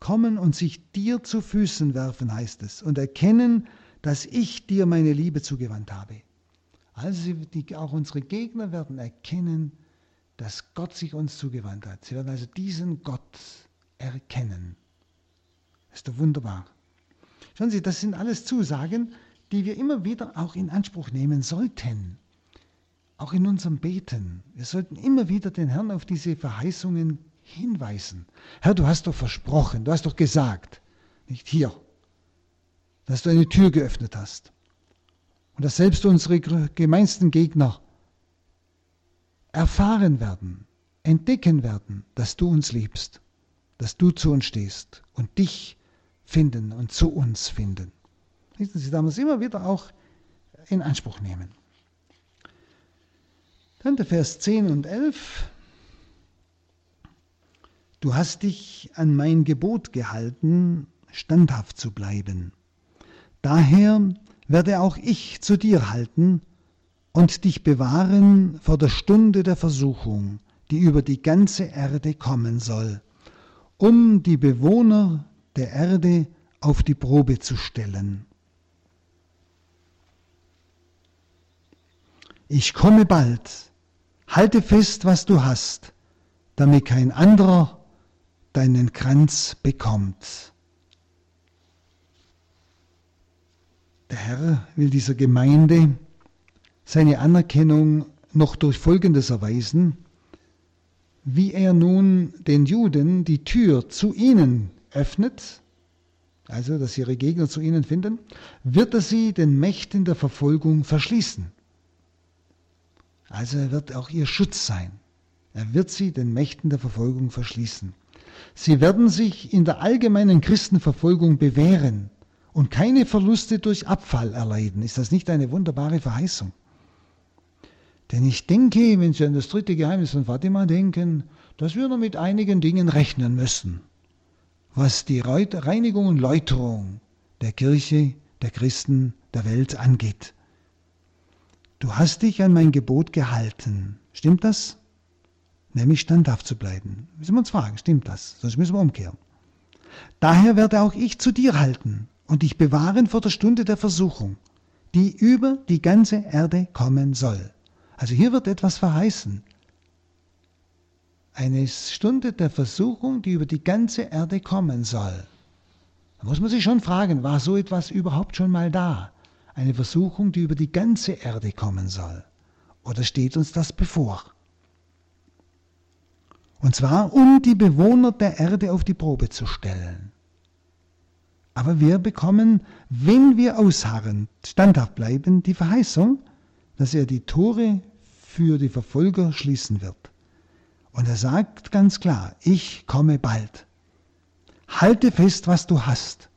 Kommen und sich dir zu Füßen werfen, heißt es, und erkennen, dass ich dir meine Liebe zugewandt habe. Also die, auch unsere Gegner werden erkennen, dass Gott sich uns zugewandt hat. Sie werden also diesen Gott erkennen. Das ist doch wunderbar. Schauen Sie, das sind alles Zusagen, die wir immer wieder auch in Anspruch nehmen sollten. Auch in unserem Beten. Wir sollten immer wieder den Herrn auf diese Verheißungen hinweisen. Herr, du hast doch versprochen, du hast doch gesagt, nicht hier, dass du eine Tür geöffnet hast und dass selbst unsere gemeinsten Gegner erfahren werden, entdecken werden, dass du uns liebst, dass du zu uns stehst und dich finden und zu uns finden. Sie damals immer wieder auch in Anspruch nehmen. Dann der Vers 10 und 11. Du hast dich an mein Gebot gehalten, standhaft zu bleiben. Daher werde auch ich zu dir halten und dich bewahren vor der Stunde der Versuchung, die über die ganze Erde kommen soll, um die Bewohner der Erde auf die Probe zu stellen. Ich komme bald, halte fest, was du hast, damit kein anderer deinen Kranz bekommt. Der Herr will dieser Gemeinde seine Anerkennung noch durch Folgendes erweisen, wie er nun den Juden die Tür zu ihnen öffnet, also dass ihre Gegner zu ihnen finden, wird er sie den Mächten der Verfolgung verschließen. Also er wird auch ihr Schutz sein. Er wird sie den Mächten der Verfolgung verschließen. Sie werden sich in der allgemeinen Christenverfolgung bewähren und keine Verluste durch Abfall erleiden. Ist das nicht eine wunderbare Verheißung? Denn ich denke, wenn Sie an das dritte Geheimnis von Fatima denken, dass wir noch mit einigen Dingen rechnen müssen, was die Reinigung und Läuterung der Kirche, der Christen, der Welt angeht. Du hast dich an mein Gebot gehalten. Stimmt das? Nämlich standhaft zu bleiben. Müssen wir uns fragen, stimmt das? Sonst müssen wir umkehren. Daher werde auch ich zu dir halten und dich bewahren vor der Stunde der Versuchung, die über die ganze Erde kommen soll. Also hier wird etwas verheißen. Eine Stunde der Versuchung, die über die ganze Erde kommen soll. Da muss man sich schon fragen, war so etwas überhaupt schon mal da? Eine Versuchung, die über die ganze Erde kommen soll. Oder steht uns das bevor? Und zwar, um die Bewohner der Erde auf die Probe zu stellen. Aber wir bekommen, wenn wir ausharren, standhaft bleiben, die Verheißung, dass er die Tore für die Verfolger schließen wird. Und er sagt ganz klar, ich komme bald. Halte fest, was du hast,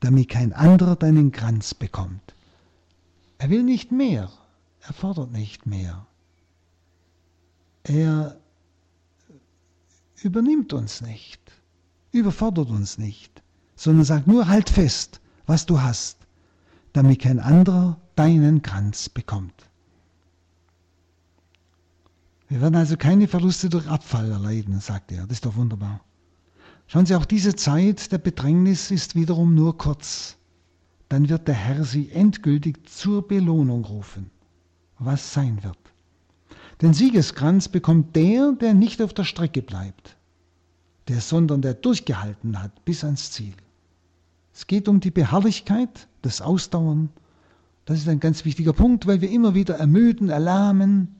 damit kein anderer deinen Kranz bekommt. Er will nicht mehr, er fordert nicht mehr. Er übernimmt uns nicht, überfordert uns nicht, sondern sagt nur, halt fest, was du hast, damit kein anderer deinen Kranz bekommt. Wir werden also keine Verluste durch Abfall erleiden, sagt er. Das ist doch wunderbar. Schauen Sie, auch diese Zeit der Bedrängnis ist wiederum nur kurz. Dann wird der Herr Sie endgültig zur Belohnung rufen, was sein wird. Den Siegeskranz bekommt der, der nicht auf der Strecke bleibt, der, sondern der durchgehalten hat bis ans Ziel. Es geht um die Beharrlichkeit, das Ausdauern. Das ist ein ganz wichtiger Punkt, weil wir immer wieder ermüden, erlahmen.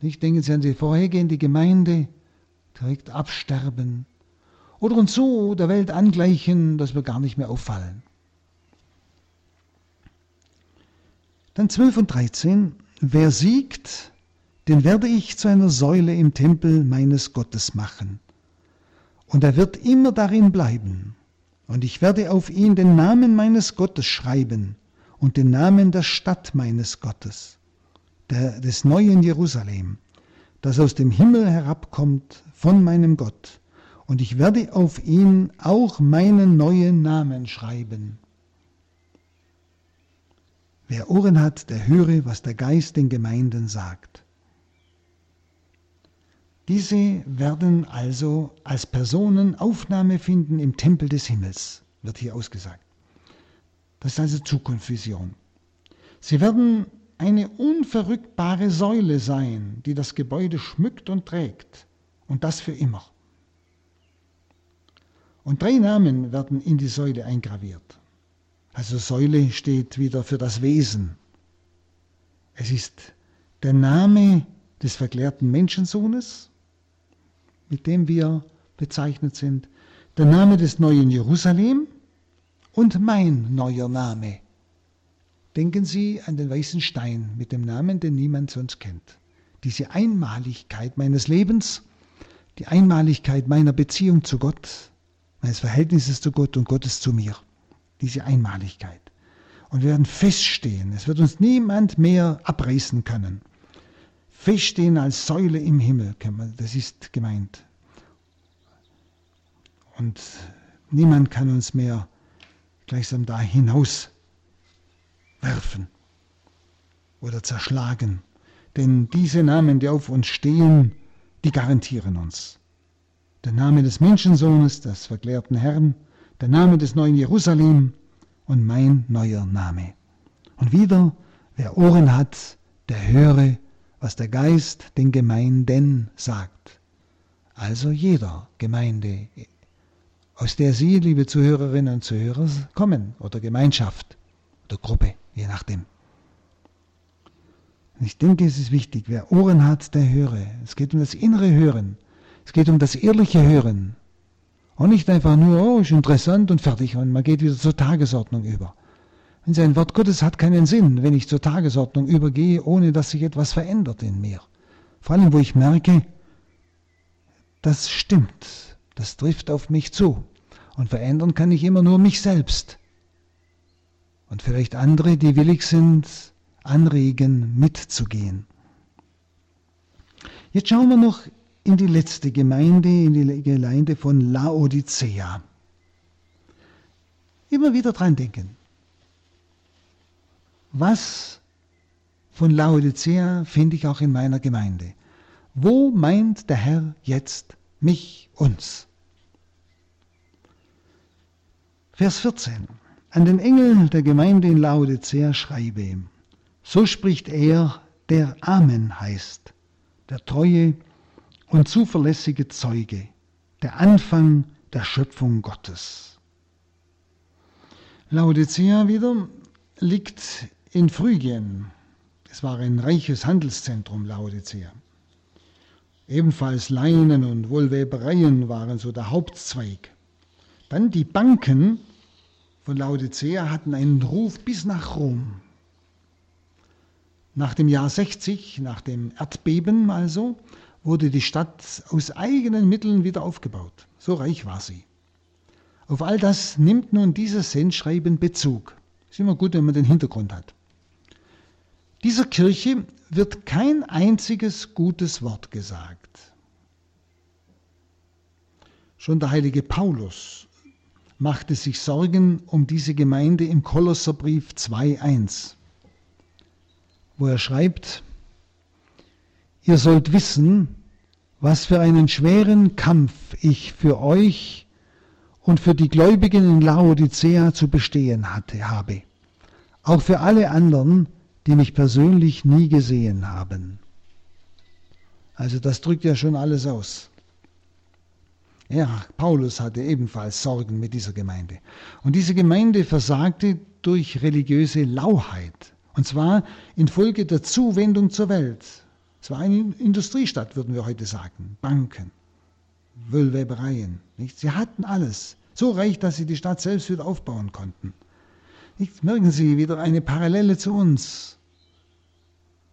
Nicht denken Sie an die vorhergehende Gemeinde, direkt absterben. Oder uns so der Welt angleichen, dass wir gar nicht mehr auffallen. Dann 12 und 13. Wer siegt, den werde ich zu einer Säule im Tempel meines Gottes machen. Und er wird immer darin bleiben. Und ich werde auf ihn den Namen meines Gottes schreiben und den Namen der Stadt meines Gottes, der, des neuen Jerusalem, das aus dem Himmel herabkommt von meinem Gott. Und ich werde auf ihn auch meinen neuen Namen schreiben. Wer Ohren hat, der höre, was der Geist den Gemeinden sagt. Diese werden also als Personen Aufnahme finden im Tempel des Himmels, wird hier ausgesagt. Das ist also Zukunftsvision. Sie werden eine unverrückbare Säule sein, die das Gebäude schmückt und trägt, und das für immer. Und drei Namen werden in die Säule eingraviert. Also Säule steht wieder für das Wesen. Es ist der Name des verklärten Menschensohnes, mit dem wir bezeichnet sind, der Name des neuen Jerusalem und mein neuer Name. Denken Sie an den weißen Stein mit dem Namen, den niemand sonst kennt. Diese Einmaligkeit meines Lebens, die Einmaligkeit meiner Beziehung zu Gott, meines Verhältnisses zu Gott und Gottes zu mir. Diese Einmaligkeit. Und wir werden feststehen. Es wird uns niemand mehr abreißen können feststehen als Säule im Himmel, das ist gemeint. Und niemand kann uns mehr gleichsam da hinaus werfen oder zerschlagen. Denn diese Namen, die auf uns stehen, die garantieren uns. Der Name des Menschensohnes, des verklärten Herrn, der Name des neuen Jerusalem und mein neuer Name. Und wieder, wer Ohren hat, der höre, was der Geist den Gemeinden sagt. Also jeder Gemeinde, aus der Sie, liebe Zuhörerinnen und Zuhörer, kommen, oder Gemeinschaft oder Gruppe, je nachdem. ich denke, es ist wichtig, wer Ohren hat, der höre. Es geht um das innere Hören. Es geht um das ehrliche Hören. Und nicht einfach nur, oh, ist interessant und fertig und man geht wieder zur Tagesordnung über. Denn sein Wort Gottes hat keinen Sinn, wenn ich zur Tagesordnung übergehe, ohne dass sich etwas verändert in mir. Vor allem, wo ich merke, das stimmt, das trifft auf mich zu. Und verändern kann ich immer nur mich selbst. Und vielleicht andere, die willig sind, anregen, mitzugehen. Jetzt schauen wir noch in die letzte Gemeinde, in die Gemeinde von Laodicea. Immer wieder dran denken. Was von Laodicea finde ich auch in meiner Gemeinde. Wo meint der Herr jetzt mich, uns? Vers 14. An den Engel der Gemeinde in Laodicea schreibe, so spricht er, der Amen heißt, der treue und zuverlässige Zeuge, der Anfang der Schöpfung Gottes. Laodicea wieder liegt in Phrygien. Es war ein reiches Handelszentrum, Laodicea. Ebenfalls Leinen und Wollwebereien waren so der Hauptzweig. Dann die Banken von Laodicea hatten einen Ruf bis nach Rom. Nach dem Jahr 60, nach dem Erdbeben also, wurde die Stadt aus eigenen Mitteln wieder aufgebaut. So reich war sie. Auf all das nimmt nun dieses Sendschreiben Bezug. Ist immer gut, wenn man den Hintergrund hat. Dieser Kirche wird kein einziges gutes Wort gesagt. Schon der heilige Paulus machte sich Sorgen um diese Gemeinde im Kolosserbrief 2.1, wo er schreibt, Ihr sollt wissen, was für einen schweren Kampf ich für euch und für die Gläubigen in Laodicea zu bestehen hatte, habe. Auch für alle anderen, die mich persönlich nie gesehen haben. Also das drückt ja schon alles aus. Ja, Paulus hatte ebenfalls Sorgen mit dieser Gemeinde. Und diese Gemeinde versagte durch religiöse Lauheit. Und zwar infolge der Zuwendung zur Welt. Es war eine Industriestadt, würden wir heute sagen. Banken, Wölwebereien. Nicht? Sie hatten alles. So reich, dass sie die Stadt selbst wieder aufbauen konnten. Nicht? Merken Sie wieder eine Parallele zu uns.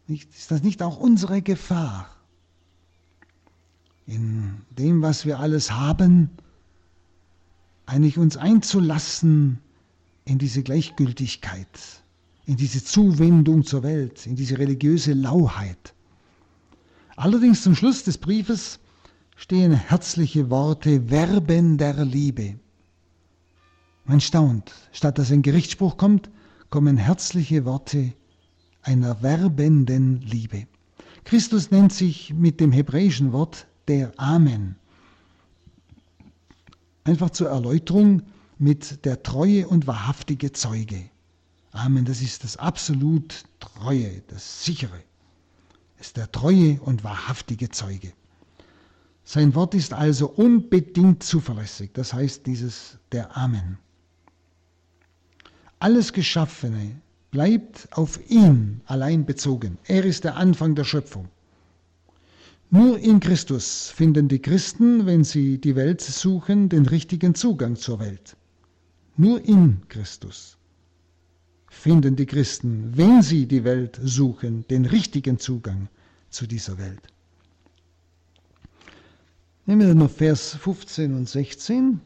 Nicht? Ist das nicht auch unsere Gefahr? In dem, was wir alles haben, eigentlich uns einzulassen in diese Gleichgültigkeit, in diese Zuwendung zur Welt, in diese religiöse Lauheit. Allerdings zum Schluss des Briefes stehen herzliche Worte, Verben der Liebe. Man staunt, statt dass ein Gerichtsspruch kommt, kommen herzliche Worte einer werbenden Liebe. Christus nennt sich mit dem hebräischen Wort der Amen. Einfach zur Erläuterung mit der treue und wahrhaftige Zeuge. Amen, das ist das absolut Treue, das Sichere. Das ist der treue und wahrhaftige Zeuge. Sein Wort ist also unbedingt zuverlässig, das heißt dieses der Amen. Alles Geschaffene bleibt auf ihn allein bezogen. Er ist der Anfang der Schöpfung. Nur in Christus finden die Christen, wenn sie die Welt suchen, den richtigen Zugang zur Welt. Nur in Christus finden die Christen, wenn sie die Welt suchen, den richtigen Zugang zu dieser Welt. Nehmen wir noch Vers 15 und 16.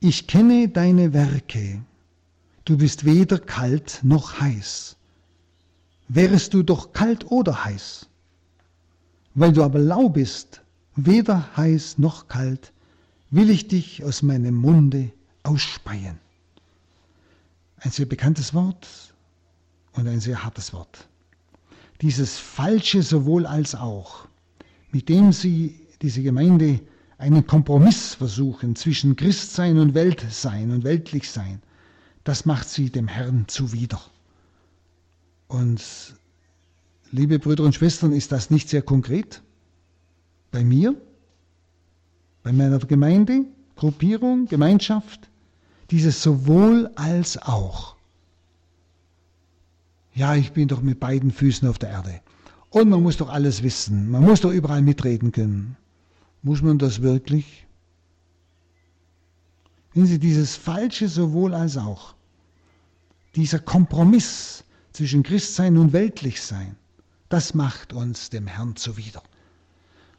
Ich kenne deine Werke, du bist weder kalt noch heiß. Wärest du doch kalt oder heiß? Weil du aber lau bist, weder heiß noch kalt, will ich dich aus meinem Munde ausspeien. Ein sehr bekanntes Wort und ein sehr hartes Wort. Dieses falsche sowohl als auch, mit dem sie, diese Gemeinde, einen Kompromiss versuchen zwischen Christsein und Weltsein und Weltlichsein, das macht sie dem Herrn zuwider. Und liebe Brüder und Schwestern, ist das nicht sehr konkret? Bei mir? Bei meiner Gemeinde, Gruppierung, Gemeinschaft? Dieses sowohl als auch. Ja, ich bin doch mit beiden Füßen auf der Erde. Und man muss doch alles wissen. Man muss doch überall mitreden können. Muss man das wirklich? Wenn Sie dieses Falsche sowohl als auch dieser Kompromiss zwischen Christsein und Weltlichsein, das macht uns dem Herrn zuwider.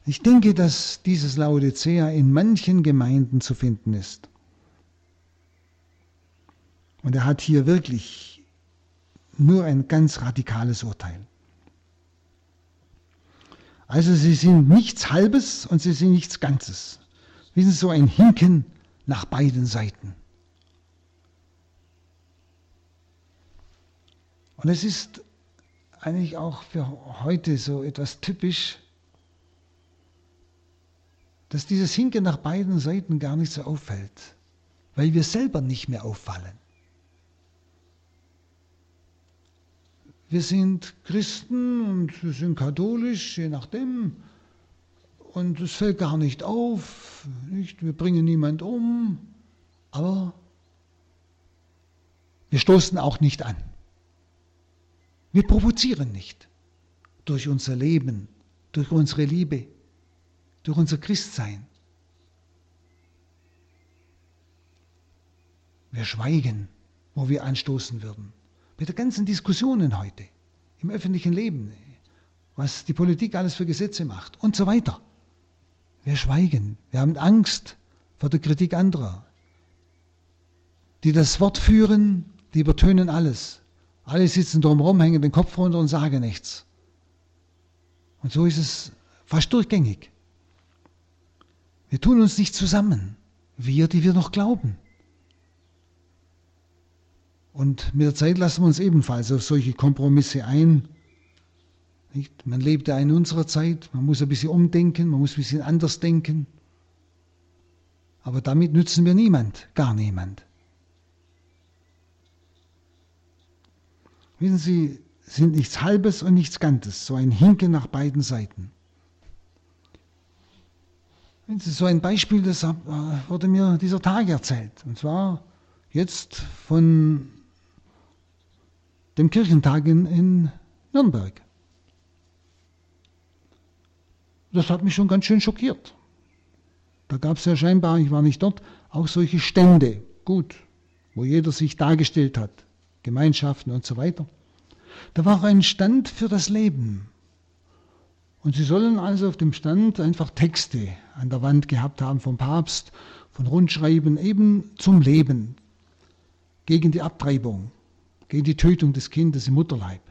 Ich denke, dass dieses Laodicea in manchen Gemeinden zu finden ist. Und er hat hier wirklich nur ein ganz radikales Urteil. Also sie sind nichts Halbes und sie sind nichts Ganzes. Wie so ein Hinken nach beiden Seiten. Und es ist eigentlich auch für heute so etwas typisch, dass dieses Hinken nach beiden Seiten gar nicht so auffällt, weil wir selber nicht mehr auffallen. Wir sind Christen und wir sind katholisch, je nachdem. Und es fällt gar nicht auf, nicht? wir bringen niemand um, aber wir stoßen auch nicht an. Wir provozieren nicht durch unser Leben, durch unsere Liebe, durch unser Christsein. Wir schweigen, wo wir anstoßen würden. Mit der ganzen Diskussionen heute im öffentlichen Leben, was die Politik alles für Gesetze macht und so weiter. Wir schweigen. Wir haben Angst vor der Kritik anderer. Die das Wort führen, die übertönen alles. Alle sitzen drumherum, hängen den Kopf runter und sagen nichts. Und so ist es fast durchgängig. Wir tun uns nicht zusammen, wir, die wir noch glauben. Und mit der Zeit lassen wir uns ebenfalls auf solche Kompromisse ein. Nicht? Man lebt ja in unserer Zeit, man muss ein bisschen umdenken, man muss ein bisschen anders denken. Aber damit nützen wir niemand, gar niemand. Wissen Sie, sind nichts Halbes und nichts Ganzes, so ein Hinken nach beiden Seiten. Wenn Sie so ein Beispiel, das äh, wurde mir dieser Tag erzählt, und zwar jetzt von dem Kirchentag in, in Nürnberg. Das hat mich schon ganz schön schockiert. Da gab es ja scheinbar, ich war nicht dort, auch solche Stände, gut, wo jeder sich dargestellt hat, Gemeinschaften und so weiter. Da war ein Stand für das Leben. Und sie sollen also auf dem Stand einfach Texte an der Wand gehabt haben vom Papst, von Rundschreiben eben zum Leben, gegen die Abtreibung, gegen die Tötung des Kindes im Mutterleib.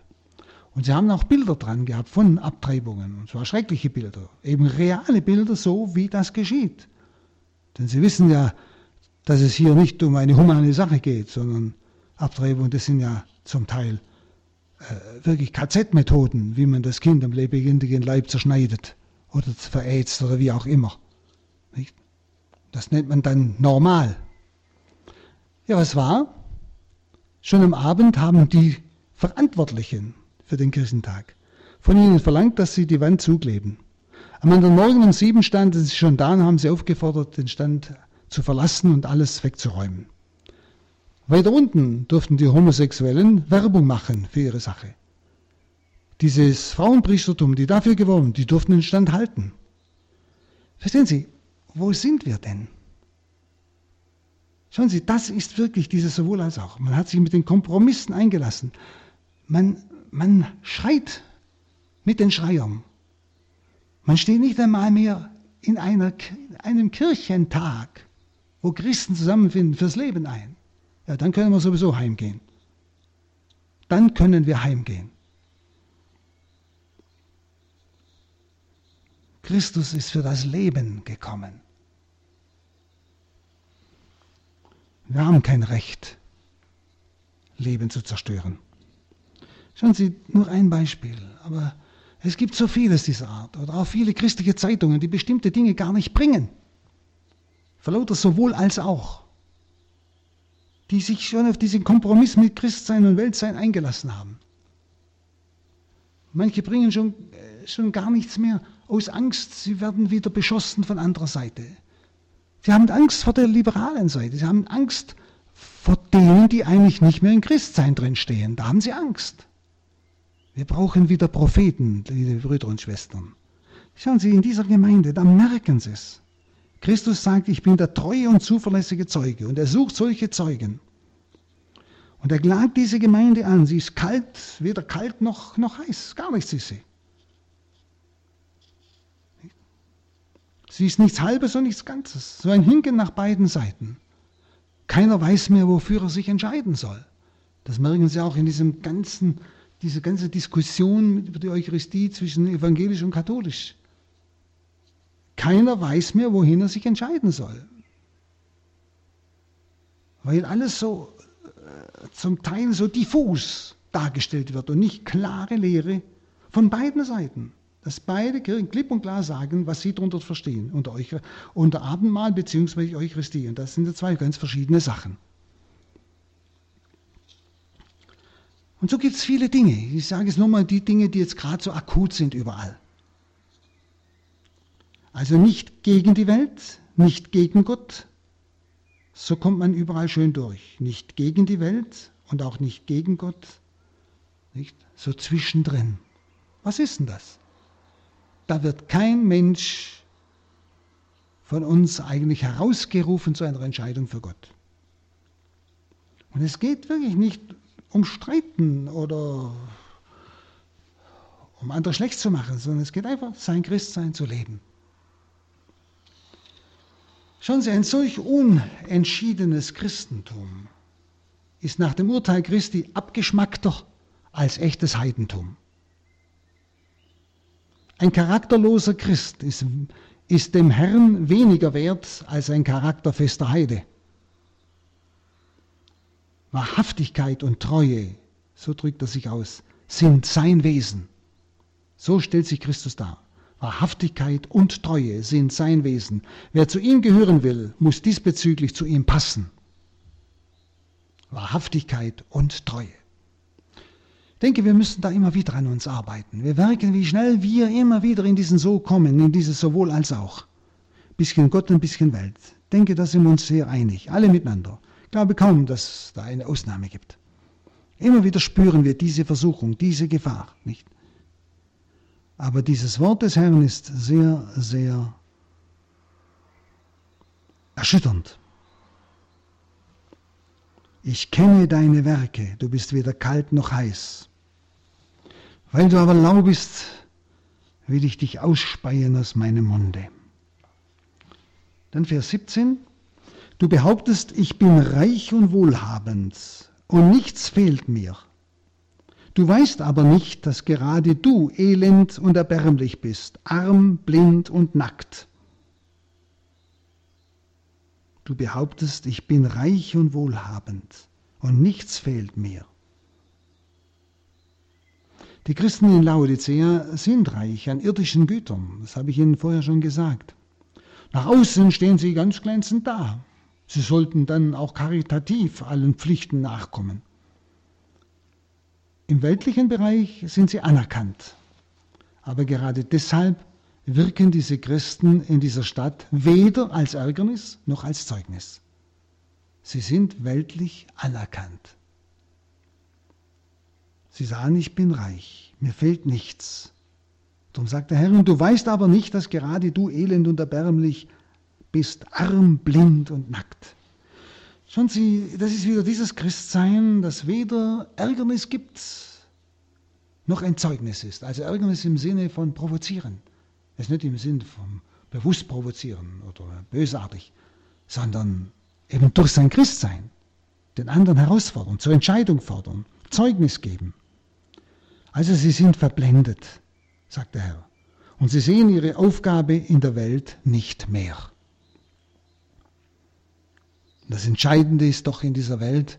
Und sie haben auch Bilder dran gehabt von Abtreibungen, und zwar schreckliche Bilder, eben reale Bilder, so wie das geschieht. Denn sie wissen ja, dass es hier nicht um eine humane Sache geht, sondern Abtreibung, das sind ja zum Teil äh, wirklich KZ-Methoden, wie man das Kind am lebendigen Leib zerschneidet oder verätzt oder wie auch immer. Nicht? Das nennt man dann normal. Ja, was war? Schon am Abend haben die Verantwortlichen für den Kirchentag von ihnen verlangt, dass sie die Wand zukleben. Am anderen Morgen um sieben standen sie schon da und haben sie aufgefordert, den Stand zu verlassen und alles wegzuräumen. Weiter unten durften die Homosexuellen Werbung machen für ihre Sache. Dieses Frauenpriestertum, die dafür geworben, die durften den Stand halten. Verstehen Sie, wo sind wir denn? Schauen Sie, das ist wirklich dieses sowohl als auch. Man hat sich mit den Kompromissen eingelassen. Man, man schreit mit den Schreiern. Man steht nicht einmal mehr in, einer, in einem Kirchentag, wo Christen zusammenfinden, fürs Leben ein ja, dann können wir sowieso heimgehen. Dann können wir heimgehen. Christus ist für das Leben gekommen. Wir haben kein Recht, Leben zu zerstören. Schauen Sie, nur ein Beispiel, aber es gibt so vieles dieser Art oder auch viele christliche Zeitungen, die bestimmte Dinge gar nicht bringen. Verlauter sowohl als auch die sich schon auf diesen Kompromiss mit Christsein und Weltsein eingelassen haben. Manche bringen schon, äh, schon gar nichts mehr aus Angst, sie werden wieder beschossen von anderer Seite. Sie haben Angst vor der liberalen Seite, sie haben Angst vor denen, die eigentlich nicht mehr in Christsein drinstehen. Da haben sie Angst. Wir brauchen wieder Propheten, liebe Brüder und Schwestern. Schauen Sie, in dieser Gemeinde, da merken Sie es. Christus sagt, ich bin der treue und zuverlässige Zeuge und er sucht solche Zeugen. Und er klagt diese Gemeinde an. Sie ist kalt, weder kalt noch, noch heiß. Gar nichts ist sie. Sie ist nichts Halbes und nichts Ganzes. So ein Hinken nach beiden Seiten. Keiner weiß mehr, wofür er sich entscheiden soll. Das merken Sie auch in diesem ganzen, diese ganze Diskussion über die Eucharistie zwischen evangelisch und katholisch. Keiner weiß mehr, wohin er sich entscheiden soll. Weil alles so äh, zum Teil so diffus dargestellt wird und nicht klare Lehre von beiden Seiten. Dass beide Kirchen klipp und klar sagen, was sie darunter verstehen, unter, euch, unter Abendmahl bzw. Eucharistie. Und das sind ja zwei ganz verschiedene Sachen. Und so gibt es viele Dinge. Ich sage es nur mal, die Dinge, die jetzt gerade so akut sind überall. Also nicht gegen die Welt, nicht gegen Gott. So kommt man überall schön durch. Nicht gegen die Welt und auch nicht gegen Gott. Nicht? So zwischendrin. Was ist denn das? Da wird kein Mensch von uns eigentlich herausgerufen zu einer Entscheidung für Gott. Und es geht wirklich nicht um Streiten oder um andere schlecht zu machen, sondern es geht einfach, sein Christsein zu leben. Schauen Sie, ein solch unentschiedenes Christentum ist nach dem Urteil Christi abgeschmackter als echtes Heidentum. Ein charakterloser Christ ist, ist dem Herrn weniger wert als ein charakterfester Heide. Wahrhaftigkeit und Treue, so drückt er sich aus, sind sein Wesen. So stellt sich Christus dar. Wahrhaftigkeit und Treue sind sein Wesen. Wer zu ihm gehören will, muss diesbezüglich zu ihm passen. Wahrhaftigkeit und Treue. Ich denke, wir müssen da immer wieder an uns arbeiten. Wir merken, wie schnell wir immer wieder in diesen So kommen, in dieses sowohl als auch. Ein bisschen Gott, ein bisschen Welt. Ich denke, da sind wir uns sehr einig, alle miteinander. Ich glaube kaum, dass es da eine Ausnahme gibt. Immer wieder spüren wir diese Versuchung, diese Gefahr, nicht? Aber dieses Wort des Herrn ist sehr, sehr erschütternd. Ich kenne deine Werke, du bist weder kalt noch heiß. Weil du aber lau bist, will ich dich ausspeien aus meinem Munde. Dann Vers 17. Du behauptest, ich bin reich und wohlhabend und nichts fehlt mir. Du weißt aber nicht, dass gerade du elend und erbärmlich bist, arm, blind und nackt. Du behauptest, ich bin reich und wohlhabend und nichts fehlt mir. Die Christen in Laodicea sind reich an irdischen Gütern, das habe ich Ihnen vorher schon gesagt. Nach außen stehen sie ganz glänzend da. Sie sollten dann auch karitativ allen Pflichten nachkommen. Im weltlichen Bereich sind sie anerkannt. Aber gerade deshalb wirken diese Christen in dieser Stadt weder als Ärgernis noch als Zeugnis. Sie sind weltlich anerkannt. Sie sagen, ich bin reich, mir fehlt nichts. Darum sagt der Herr, und du weißt aber nicht, dass gerade du elend und erbärmlich bist, arm, blind und nackt. Schauen Sie, das ist wieder dieses Christsein, das weder Ärgernis gibt, noch ein Zeugnis ist. Also Ärgernis im Sinne von provozieren. Das ist nicht im Sinne von bewusst provozieren oder bösartig, sondern eben durch sein Christsein den anderen herausfordern, zur Entscheidung fordern, Zeugnis geben. Also sie sind verblendet, sagt der Herr. Und sie sehen ihre Aufgabe in der Welt nicht mehr. Das Entscheidende ist doch in dieser Welt,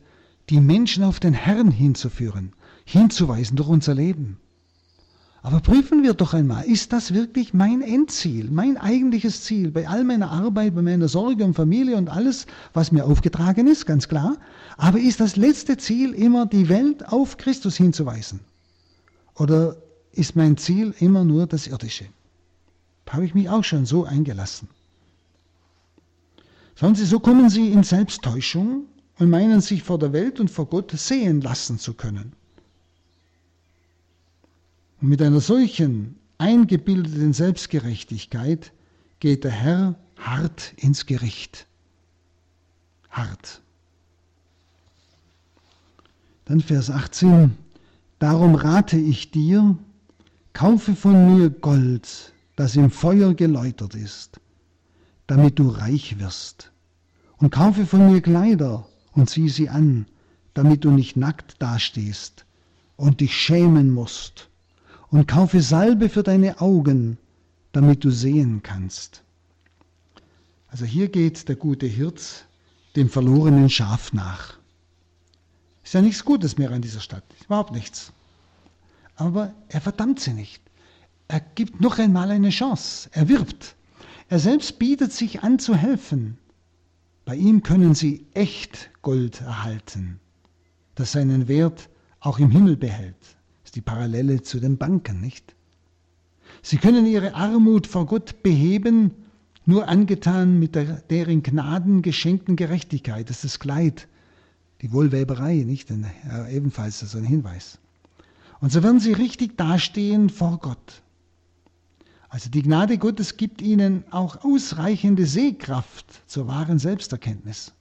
die Menschen auf den Herrn hinzuführen, hinzuweisen durch unser Leben. Aber prüfen wir doch einmal, ist das wirklich mein Endziel, mein eigentliches Ziel bei all meiner Arbeit, bei meiner Sorge um Familie und alles, was mir aufgetragen ist, ganz klar. Aber ist das letzte Ziel immer, die Welt auf Christus hinzuweisen? Oder ist mein Ziel immer nur das Irdische? Habe ich mich auch schon so eingelassen. Schauen Sie, so kommen Sie in Selbsttäuschung und meinen sich vor der Welt und vor Gott sehen lassen zu können. Und mit einer solchen eingebildeten Selbstgerechtigkeit geht der Herr hart ins Gericht. Hart. Dann Vers 18. Darum rate ich dir, kaufe von mir Gold, das im Feuer geläutert ist damit du reich wirst. Und kaufe von mir Kleider und zieh sie an, damit du nicht nackt dastehst und dich schämen musst. Und kaufe Salbe für deine Augen, damit du sehen kannst. Also hier geht der gute Hirt dem verlorenen Schaf nach. Ist ja nichts Gutes mehr an dieser Stadt, überhaupt nichts. Aber er verdammt sie nicht. Er gibt noch einmal eine Chance. Er wirbt. Er selbst bietet sich an zu helfen. Bei ihm können Sie echt Gold erhalten, das seinen Wert auch im Himmel behält. Das ist die Parallele zu den Banken, nicht? Sie können ihre Armut vor Gott beheben, nur angetan mit der, deren Gnaden geschenkten Gerechtigkeit. Das ist das Kleid, die Wohlweberei, nicht? Ja, ebenfalls so ein Hinweis. Und so werden sie richtig dastehen vor Gott. Also die Gnade Gottes gibt ihnen auch ausreichende Sehkraft zur wahren Selbsterkenntnis.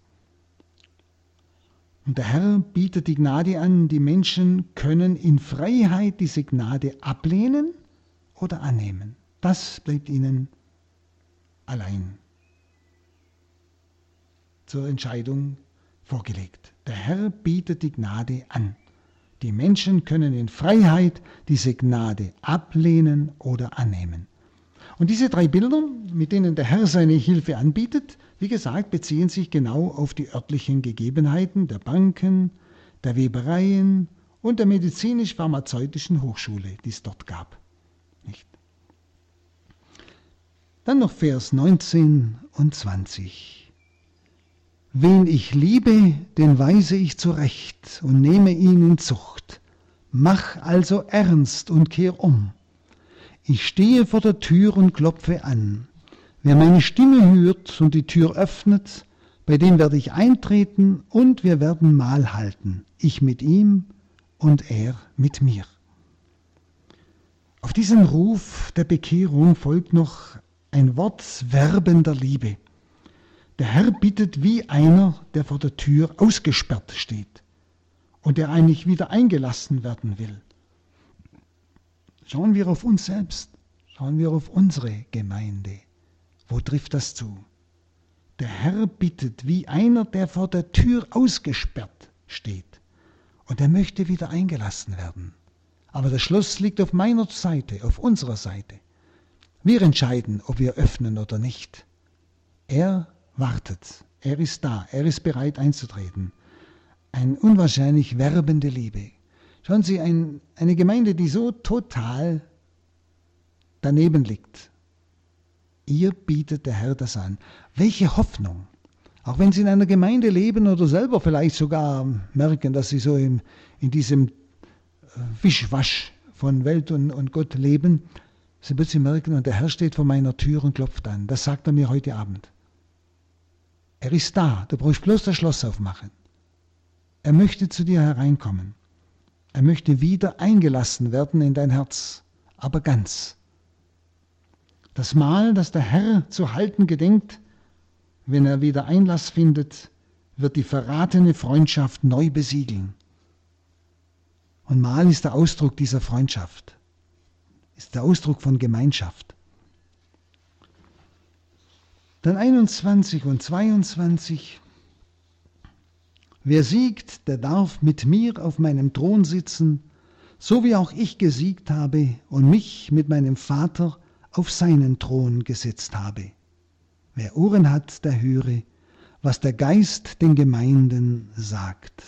Und der Herr bietet die Gnade an, die Menschen können in Freiheit diese Gnade ablehnen oder annehmen. Das bleibt ihnen allein zur Entscheidung vorgelegt. Der Herr bietet die Gnade an. Die Menschen können in Freiheit diese Gnade ablehnen oder annehmen. Und diese drei Bilder, mit denen der Herr seine Hilfe anbietet, wie gesagt, beziehen sich genau auf die örtlichen Gegebenheiten der Banken, der Webereien und der medizinisch-pharmazeutischen Hochschule, die es dort gab. Nicht? Dann noch Vers 19 und 20. Wen ich liebe, den weise ich zurecht und nehme ihn in Zucht. Mach also ernst und kehr um. Ich stehe vor der Tür und klopfe an. Wer meine Stimme hört und die Tür öffnet, bei dem werde ich eintreten und wir werden Mahl halten, ich mit ihm und er mit mir. Auf diesen Ruf der Bekehrung folgt noch ein Wort werbender Liebe. Der Herr bittet wie einer, der vor der Tür ausgesperrt steht und der eigentlich wieder eingelassen werden will. Schauen wir auf uns selbst, schauen wir auf unsere Gemeinde. Wo trifft das zu? Der Herr bittet wie einer, der vor der Tür ausgesperrt steht. Und er möchte wieder eingelassen werden. Aber das Schloss liegt auf meiner Seite, auf unserer Seite. Wir entscheiden, ob wir öffnen oder nicht. Er wartet. Er ist da. Er ist bereit einzutreten. Eine unwahrscheinlich werbende Liebe. Schauen Sie, ein, eine Gemeinde, die so total daneben liegt. Ihr bietet der Herr das an. Welche Hoffnung! Auch wenn Sie in einer Gemeinde leben oder selber vielleicht sogar merken, dass Sie so im, in diesem äh, Wischwasch von Welt und, und Gott leben, Sie wird Sie merken, und der Herr steht vor meiner Tür und klopft an. Das sagt er mir heute Abend. Er ist da, du brauchst bloß das Schloss aufmachen. Er möchte zu dir hereinkommen. Er möchte wieder eingelassen werden in dein Herz, aber ganz. Das Mahl, das der Herr zu halten gedenkt, wenn er wieder Einlass findet, wird die verratene Freundschaft neu besiegeln. Und Mahl ist der Ausdruck dieser Freundschaft, ist der Ausdruck von Gemeinschaft. Dann 21 und 22. Wer siegt, der darf mit mir auf meinem Thron sitzen, so wie auch ich gesiegt habe und mich mit meinem Vater auf seinen Thron gesetzt habe. Wer Ohren hat, der höre, was der Geist den Gemeinden sagt.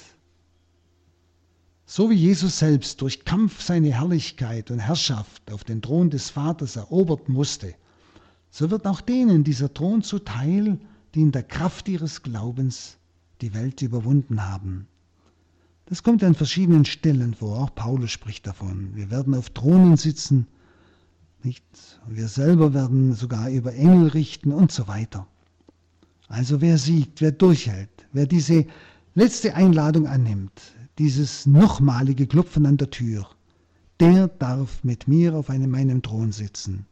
So wie Jesus selbst durch Kampf seine Herrlichkeit und Herrschaft auf den Thron des Vaters erobert musste, so wird auch denen dieser Thron zuteil, die in der Kraft ihres Glaubens die Welt überwunden haben. Das kommt an verschiedenen Stellen vor, auch Paulus spricht davon. Wir werden auf Thronen sitzen, nicht? Wir selber werden sogar über Engel richten und so weiter. Also wer siegt, wer durchhält, wer diese letzte Einladung annimmt, dieses nochmalige Klopfen an der Tür, der darf mit mir auf einem, meinem Thron sitzen,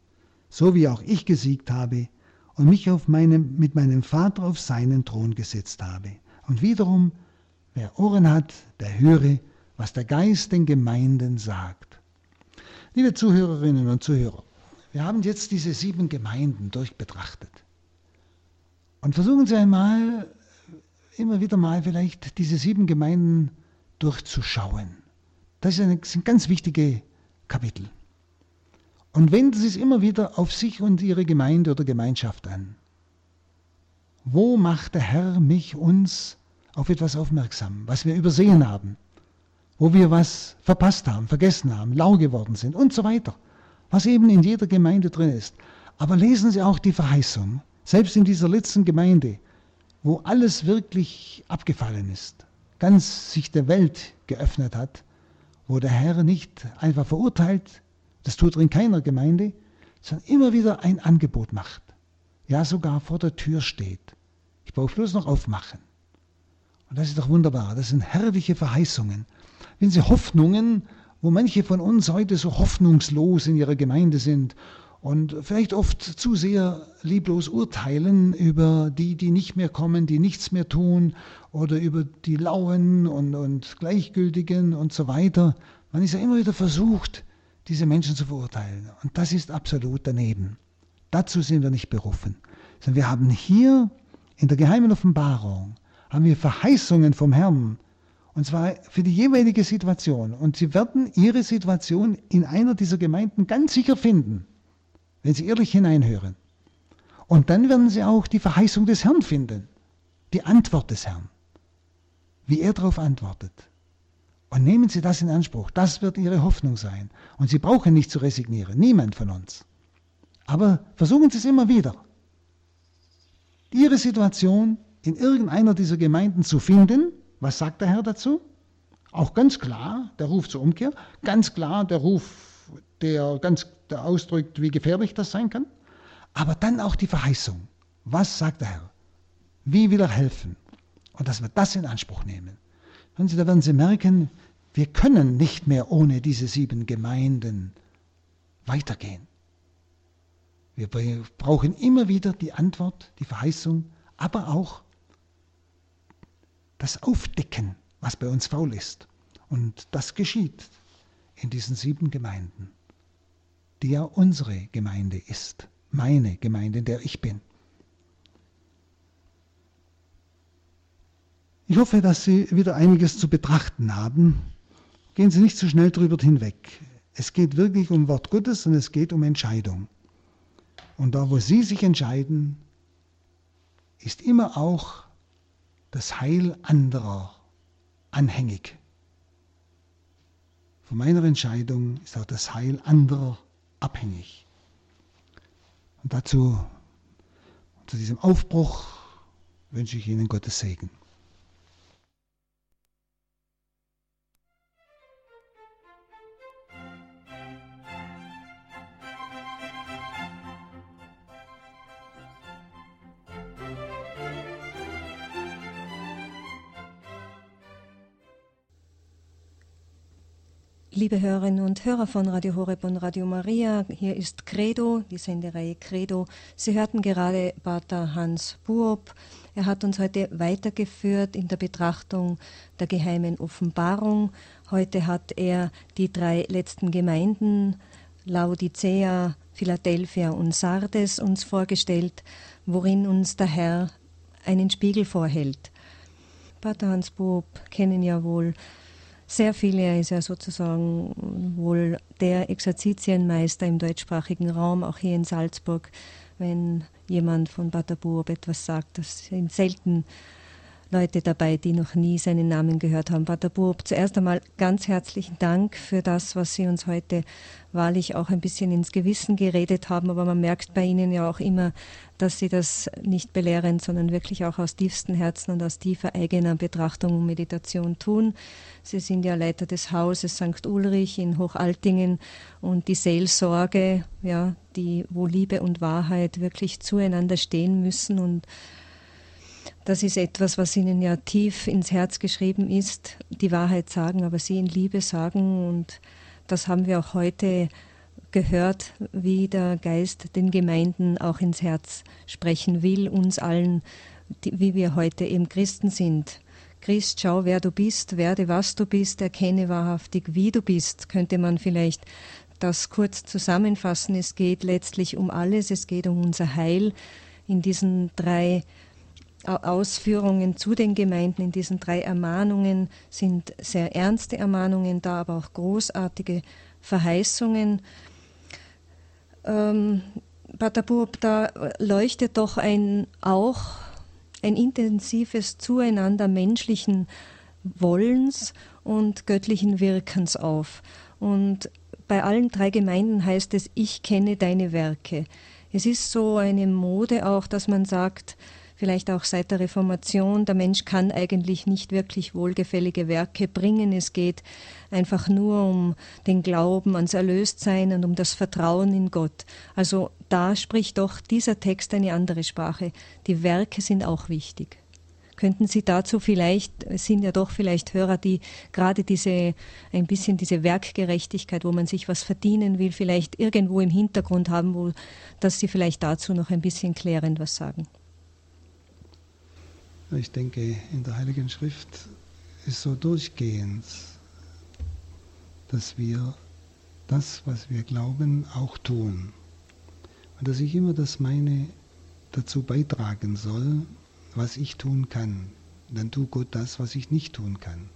so wie auch ich gesiegt habe und mich auf meinem, mit meinem Vater auf seinen Thron gesetzt habe. Und wiederum, wer Ohren hat, der höre, was der Geist den Gemeinden sagt. Liebe Zuhörerinnen und Zuhörer, wir haben jetzt diese sieben Gemeinden durchbetrachtet. Und versuchen Sie einmal, immer wieder mal vielleicht diese sieben Gemeinden durchzuschauen. Das sind ganz wichtige Kapitel. Und wenden Sie es immer wieder auf sich und Ihre Gemeinde oder Gemeinschaft an. Wo macht der Herr mich, uns auf etwas aufmerksam, was wir übersehen haben, wo wir was verpasst haben, vergessen haben, lau geworden sind und so weiter, was eben in jeder Gemeinde drin ist. Aber lesen Sie auch die Verheißung, selbst in dieser letzten Gemeinde, wo alles wirklich abgefallen ist, ganz sich der Welt geöffnet hat, wo der Herr nicht einfach verurteilt, das tut er in keiner Gemeinde, sondern immer wieder ein Angebot macht. Ja, sogar vor der Tür steht. Ich brauche bloß noch aufmachen. Und das ist doch wunderbar. Das sind herrliche Verheißungen. Wenn Sie Hoffnungen, wo manche von uns heute so hoffnungslos in ihrer Gemeinde sind und vielleicht oft zu sehr lieblos urteilen über die, die nicht mehr kommen, die nichts mehr tun oder über die Lauen und, und Gleichgültigen und so weiter. Man ist ja immer wieder versucht, diese Menschen zu verurteilen. Und das ist absolut daneben. Dazu sind wir nicht berufen. Sondern wir haben hier in der geheimen Offenbarung, haben wir Verheißungen vom Herrn, und zwar für die jeweilige Situation. Und Sie werden Ihre Situation in einer dieser Gemeinden ganz sicher finden, wenn Sie ehrlich hineinhören. Und dann werden Sie auch die Verheißung des Herrn finden, die Antwort des Herrn, wie er darauf antwortet. Und nehmen Sie das in Anspruch. Das wird Ihre Hoffnung sein. Und Sie brauchen nicht zu resignieren. Niemand von uns. Aber versuchen Sie es immer wieder. Ihre Situation in irgendeiner dieser Gemeinden zu finden. Was sagt der Herr dazu? Auch ganz klar der Ruf zur Umkehr. Ganz klar der Ruf, der, ganz, der ausdrückt, wie gefährlich das sein kann. Aber dann auch die Verheißung. Was sagt der Herr? Wie will er helfen? Und dass wir das in Anspruch nehmen. Sie, da werden Sie merken, wir können nicht mehr ohne diese sieben Gemeinden weitergehen. Wir brauchen immer wieder die Antwort, die Verheißung, aber auch das Aufdecken, was bei uns faul ist. Und das geschieht in diesen sieben Gemeinden, die ja unsere Gemeinde ist, meine Gemeinde, in der ich bin. Ich hoffe, dass Sie wieder einiges zu betrachten haben. Gehen Sie nicht zu so schnell drüber hinweg. Es geht wirklich um Wort Gottes und es geht um Entscheidung. Und da, wo Sie sich entscheiden, ist immer auch das Heil anderer anhängig. Von meiner Entscheidung ist auch das Heil anderer abhängig. Und dazu, zu diesem Aufbruch, wünsche ich Ihnen Gottes Segen. Liebe Hörerinnen und Hörer von Radio Horeb und Radio Maria, hier ist Credo, die Sendereihe Credo. Sie hörten gerade Pater Hans Buob. Er hat uns heute weitergeführt in der Betrachtung der geheimen Offenbarung. Heute hat er die drei letzten Gemeinden, Laodicea, Philadelphia und Sardes, uns vorgestellt, worin uns der Herr einen Spiegel vorhält. Pater Hans Buob kennen ja wohl sehr viele. Er ist ja sozusagen wohl der Exerzitienmeister im deutschsprachigen Raum, auch hier in Salzburg. Wenn jemand von Bataburb etwas sagt, das sind selten Leute dabei, die noch nie seinen Namen gehört haben. Pater Burb, zuerst einmal ganz herzlichen Dank für das, was Sie uns heute wahrlich auch ein bisschen ins Gewissen geredet haben. Aber man merkt bei Ihnen ja auch immer, dass Sie das nicht belehrend, sondern wirklich auch aus tiefstem Herzen und aus tiefer eigener Betrachtung und Meditation tun. Sie sind ja Leiter des Hauses St. Ulrich in Hochaltingen und die Seelsorge, ja, die, wo Liebe und Wahrheit wirklich zueinander stehen müssen und das ist etwas, was ihnen ja tief ins Herz geschrieben ist, die Wahrheit sagen, aber sie in Liebe sagen. Und das haben wir auch heute gehört, wie der Geist den Gemeinden auch ins Herz sprechen will, uns allen, wie wir heute eben Christen sind. Christ, schau, wer du bist, werde, was du bist, erkenne wahrhaftig, wie du bist, könnte man vielleicht das kurz zusammenfassen. Es geht letztlich um alles, es geht um unser Heil in diesen drei Ausführungen zu den Gemeinden in diesen drei Ermahnungen sind sehr ernste Ermahnungen da, aber auch großartige Verheißungen. Ähm, Patabub, da leuchtet doch ein auch ein intensives Zueinander menschlichen Wollens und göttlichen Wirkens auf. Und bei allen drei Gemeinden heißt es, ich kenne deine Werke. Es ist so eine Mode auch, dass man sagt, vielleicht auch seit der Reformation. Der Mensch kann eigentlich nicht wirklich wohlgefällige Werke bringen. Es geht einfach nur um den Glauben ans Erlöstsein und um das Vertrauen in Gott. Also da spricht doch dieser Text eine andere Sprache. Die Werke sind auch wichtig. Könnten Sie dazu vielleicht, es sind ja doch vielleicht Hörer, die gerade diese, ein bisschen diese Werkgerechtigkeit, wo man sich was verdienen will, vielleicht irgendwo im Hintergrund haben, wo, dass Sie vielleicht dazu noch ein bisschen klärend was sagen? Ich denke, in der Heiligen Schrift ist so durchgehend, dass wir das, was wir glauben, auch tun. Und dass ich immer das meine dazu beitragen soll, was ich tun kann. Dann tut Gott das, was ich nicht tun kann.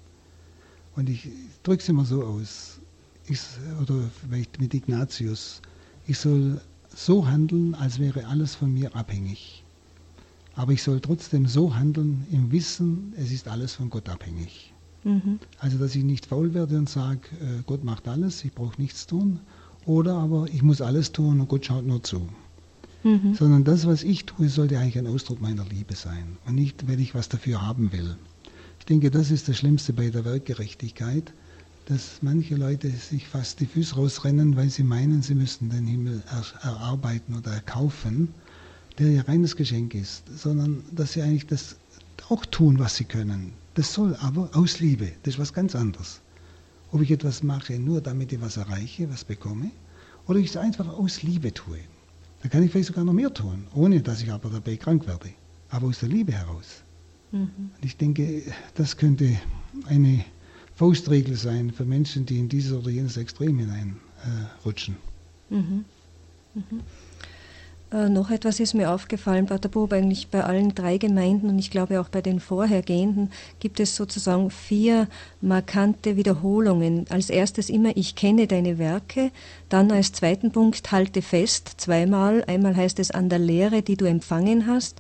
Und ich drücke es immer so aus, ich, oder vielleicht mit Ignatius, ich soll so handeln, als wäre alles von mir abhängig. Aber ich soll trotzdem so handeln im Wissen, es ist alles von Gott abhängig. Mhm. Also dass ich nicht faul werde und sage, äh, Gott macht alles, ich brauche nichts tun. Oder aber ich muss alles tun und Gott schaut nur zu mhm. sondern das, was ich tue, sollte eigentlich ein Ausdruck meiner Liebe sein und nicht, weil ich was dafür haben will. Ich denke, das ist das Schlimmste bei der Werkgerechtigkeit, dass manche Leute sich fast die Füße rausrennen, weil sie meinen, sie müssten den Himmel er erarbeiten oder erkaufen, der ja reines Geschenk ist, sondern dass sie eigentlich das auch tun, was sie können. Das soll aber aus Liebe, das ist was ganz anderes. Ob ich etwas mache, nur damit ich was erreiche, was bekomme, oder ich es einfach aus Liebe tue. Da kann ich vielleicht sogar noch mehr tun, ohne dass ich aber dabei krank werde. Aber aus der Liebe heraus. Mhm. Und ich denke, das könnte eine Faustregel sein für Menschen, die in dieses oder jenes Extrem hineinrutschen. Äh, mhm. Mhm. Äh, noch etwas ist mir aufgefallen, Pater Bob, eigentlich bei allen drei Gemeinden und ich glaube auch bei den vorhergehenden gibt es sozusagen vier markante Wiederholungen. Als erstes immer, ich kenne deine Werke, dann als zweiten Punkt, halte fest, zweimal. Einmal heißt es an der Lehre, die du empfangen hast,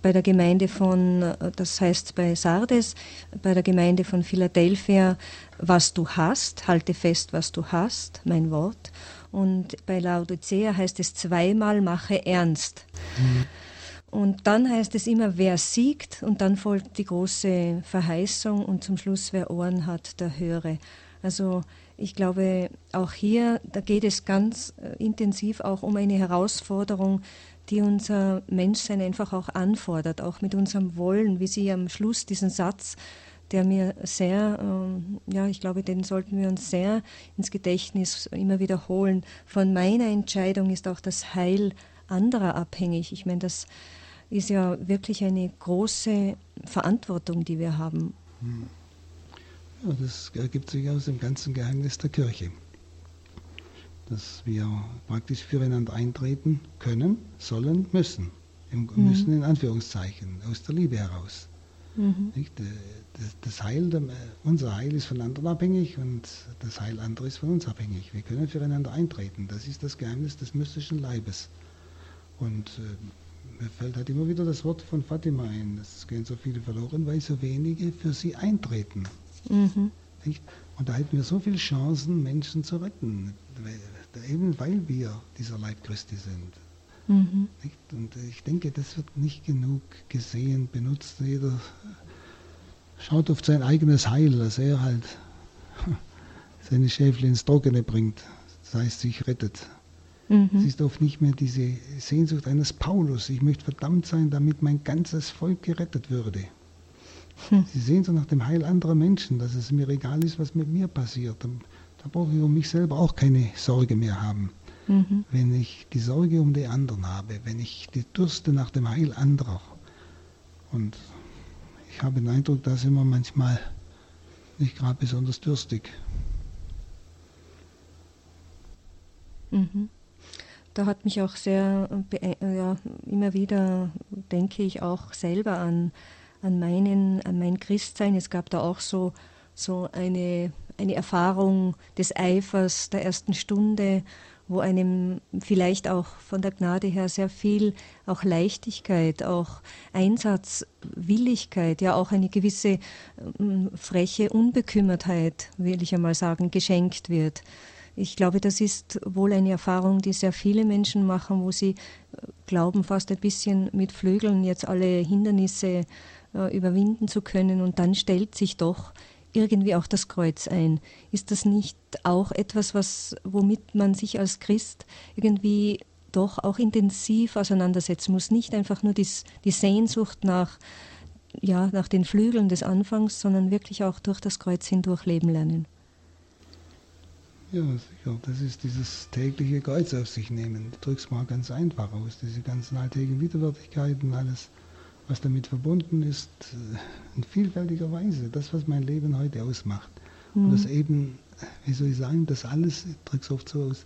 bei der Gemeinde von, das heißt bei Sardes, bei der Gemeinde von Philadelphia, was du hast, halte fest, was du hast, mein Wort. Und bei Laodicea heißt es zweimal mache ernst. Mhm. Und dann heißt es immer, wer siegt, und dann folgt die große Verheißung und zum Schluss, wer Ohren hat, der höre. Also ich glaube, auch hier, da geht es ganz äh, intensiv auch um eine Herausforderung, die unser Menschsein einfach auch anfordert, auch mit unserem Wollen, wie Sie am Schluss diesen Satz der mir sehr, ähm, ja, ich glaube, den sollten wir uns sehr ins Gedächtnis immer wiederholen. Von meiner Entscheidung ist auch das Heil anderer abhängig. Ich meine, das ist ja wirklich eine große Verantwortung, die wir haben. Hm. Ja, das ergibt sich aus dem ganzen Geheimnis der Kirche. Dass wir praktisch füreinander eintreten können, sollen, müssen. Im, mhm. Müssen in Anführungszeichen, aus der Liebe heraus. Mhm. Das, das, Heil, unser Heil ist von anderen abhängig und das Heil anderer ist von uns abhängig. Wir können füreinander eintreten. Das ist das Geheimnis des mystischen Leibes. Und äh, mir fällt halt immer wieder das Wort von Fatima ein. Es gehen so viele verloren, weil so wenige für sie eintreten. Mhm. Und da hätten wir so viele Chancen, Menschen zu retten, eben weil wir dieser Leib Christi sind. Mhm. Und ich denke, das wird nicht genug gesehen, benutzt. Jeder schaut auf sein eigenes Heil, dass er halt *laughs* seine Schäfle ins Trockene bringt, das heißt sich rettet. Mhm. Es ist oft nicht mehr diese Sehnsucht eines Paulus, ich möchte verdammt sein, damit mein ganzes Volk gerettet würde. Hm. Sie sehen so nach dem Heil anderer Menschen, dass es mir egal ist, was mit mir passiert. Da brauche ich um mich selber auch keine Sorge mehr haben. Mhm. Wenn ich die Sorge um die anderen habe, wenn ich die Durste nach dem Heil anderer. Und ich habe den Eindruck, da sind wir manchmal nicht gerade besonders dürstig. Mhm. Da hat mich auch sehr, ja, immer wieder denke ich auch selber an, an, meinen, an mein Christsein. Es gab da auch so, so eine, eine Erfahrung des Eifers der ersten Stunde wo einem vielleicht auch von der Gnade her sehr viel auch Leichtigkeit, auch Einsatzwilligkeit, ja auch eine gewisse ähm, freche Unbekümmertheit, will ich einmal sagen, geschenkt wird. Ich glaube, das ist wohl eine Erfahrung, die sehr viele Menschen machen, wo sie äh, glauben, fast ein bisschen mit Flügeln jetzt alle Hindernisse äh, überwinden zu können. Und dann stellt sich doch irgendwie auch das Kreuz ein. Ist das nicht auch etwas, was, womit man sich als Christ irgendwie doch auch intensiv auseinandersetzen muss? Nicht einfach nur dies, die Sehnsucht nach, ja, nach den Flügeln des Anfangs, sondern wirklich auch durch das Kreuz hindurch leben lernen. Ja, sicher. Das ist dieses tägliche Kreuz auf sich nehmen. Du drückst mal ganz einfach aus. Diese ganzen alltäglichen Widerwärtigkeiten, alles, was damit verbunden ist, äh, in vielfältiger Weise. Das, was mein Leben heute ausmacht. Mhm. Und das eben, wie soll ich sagen, das alles, ich drück's oft so aus,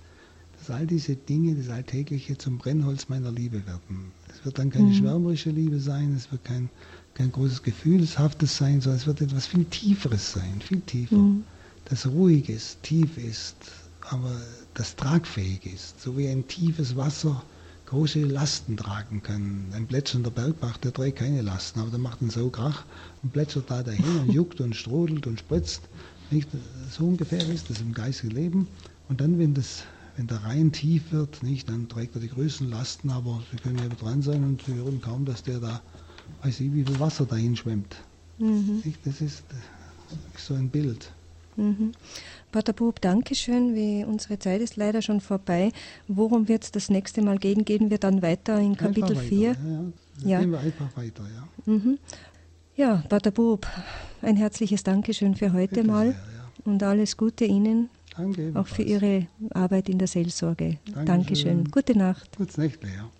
dass all diese Dinge, das Alltägliche zum Brennholz meiner Liebe werden. Es wird dann keine mhm. schwärmerische Liebe sein, es wird kein, kein großes Gefühlshaftes sein, sondern es wird etwas viel Tieferes sein, viel tiefer. Mhm das ruhig ist, tief ist, aber das tragfähig ist, so wie ein tiefes Wasser große Lasten tragen kann. Ein plätschernder Bergbach, der trägt keine Lasten, aber der macht einen so Krach und plätschert da dahin und juckt und strudelt und spritzt. Nicht? So ungefähr ist das im geistigen Leben. Und dann, wenn, das, wenn der Rhein tief wird, nicht, dann trägt er die größten Lasten, aber sie können ja dran sein und sie hören kaum, dass der da, weiß ich, wie viel Wasser dahin schwemmt. Mhm. Das ist so ein Bild. Mhm. Pater Bub, danke schön. Wie unsere Zeit ist leider schon vorbei. Worum wird es das nächste Mal gehen? Gehen wir dann weiter in Kapitel 4? Ja, ja. ja. Gehen wir einfach weiter, ja. Mhm. Ja, Pater Bub, ein herzliches Dankeschön für heute Bitte mal sehr, ja. und alles Gute Ihnen. Danke. Auch für Ihre Arbeit in der Seelsorge. Dankeschön. Dankeschön. Gute Nacht. Gute Nacht, ja.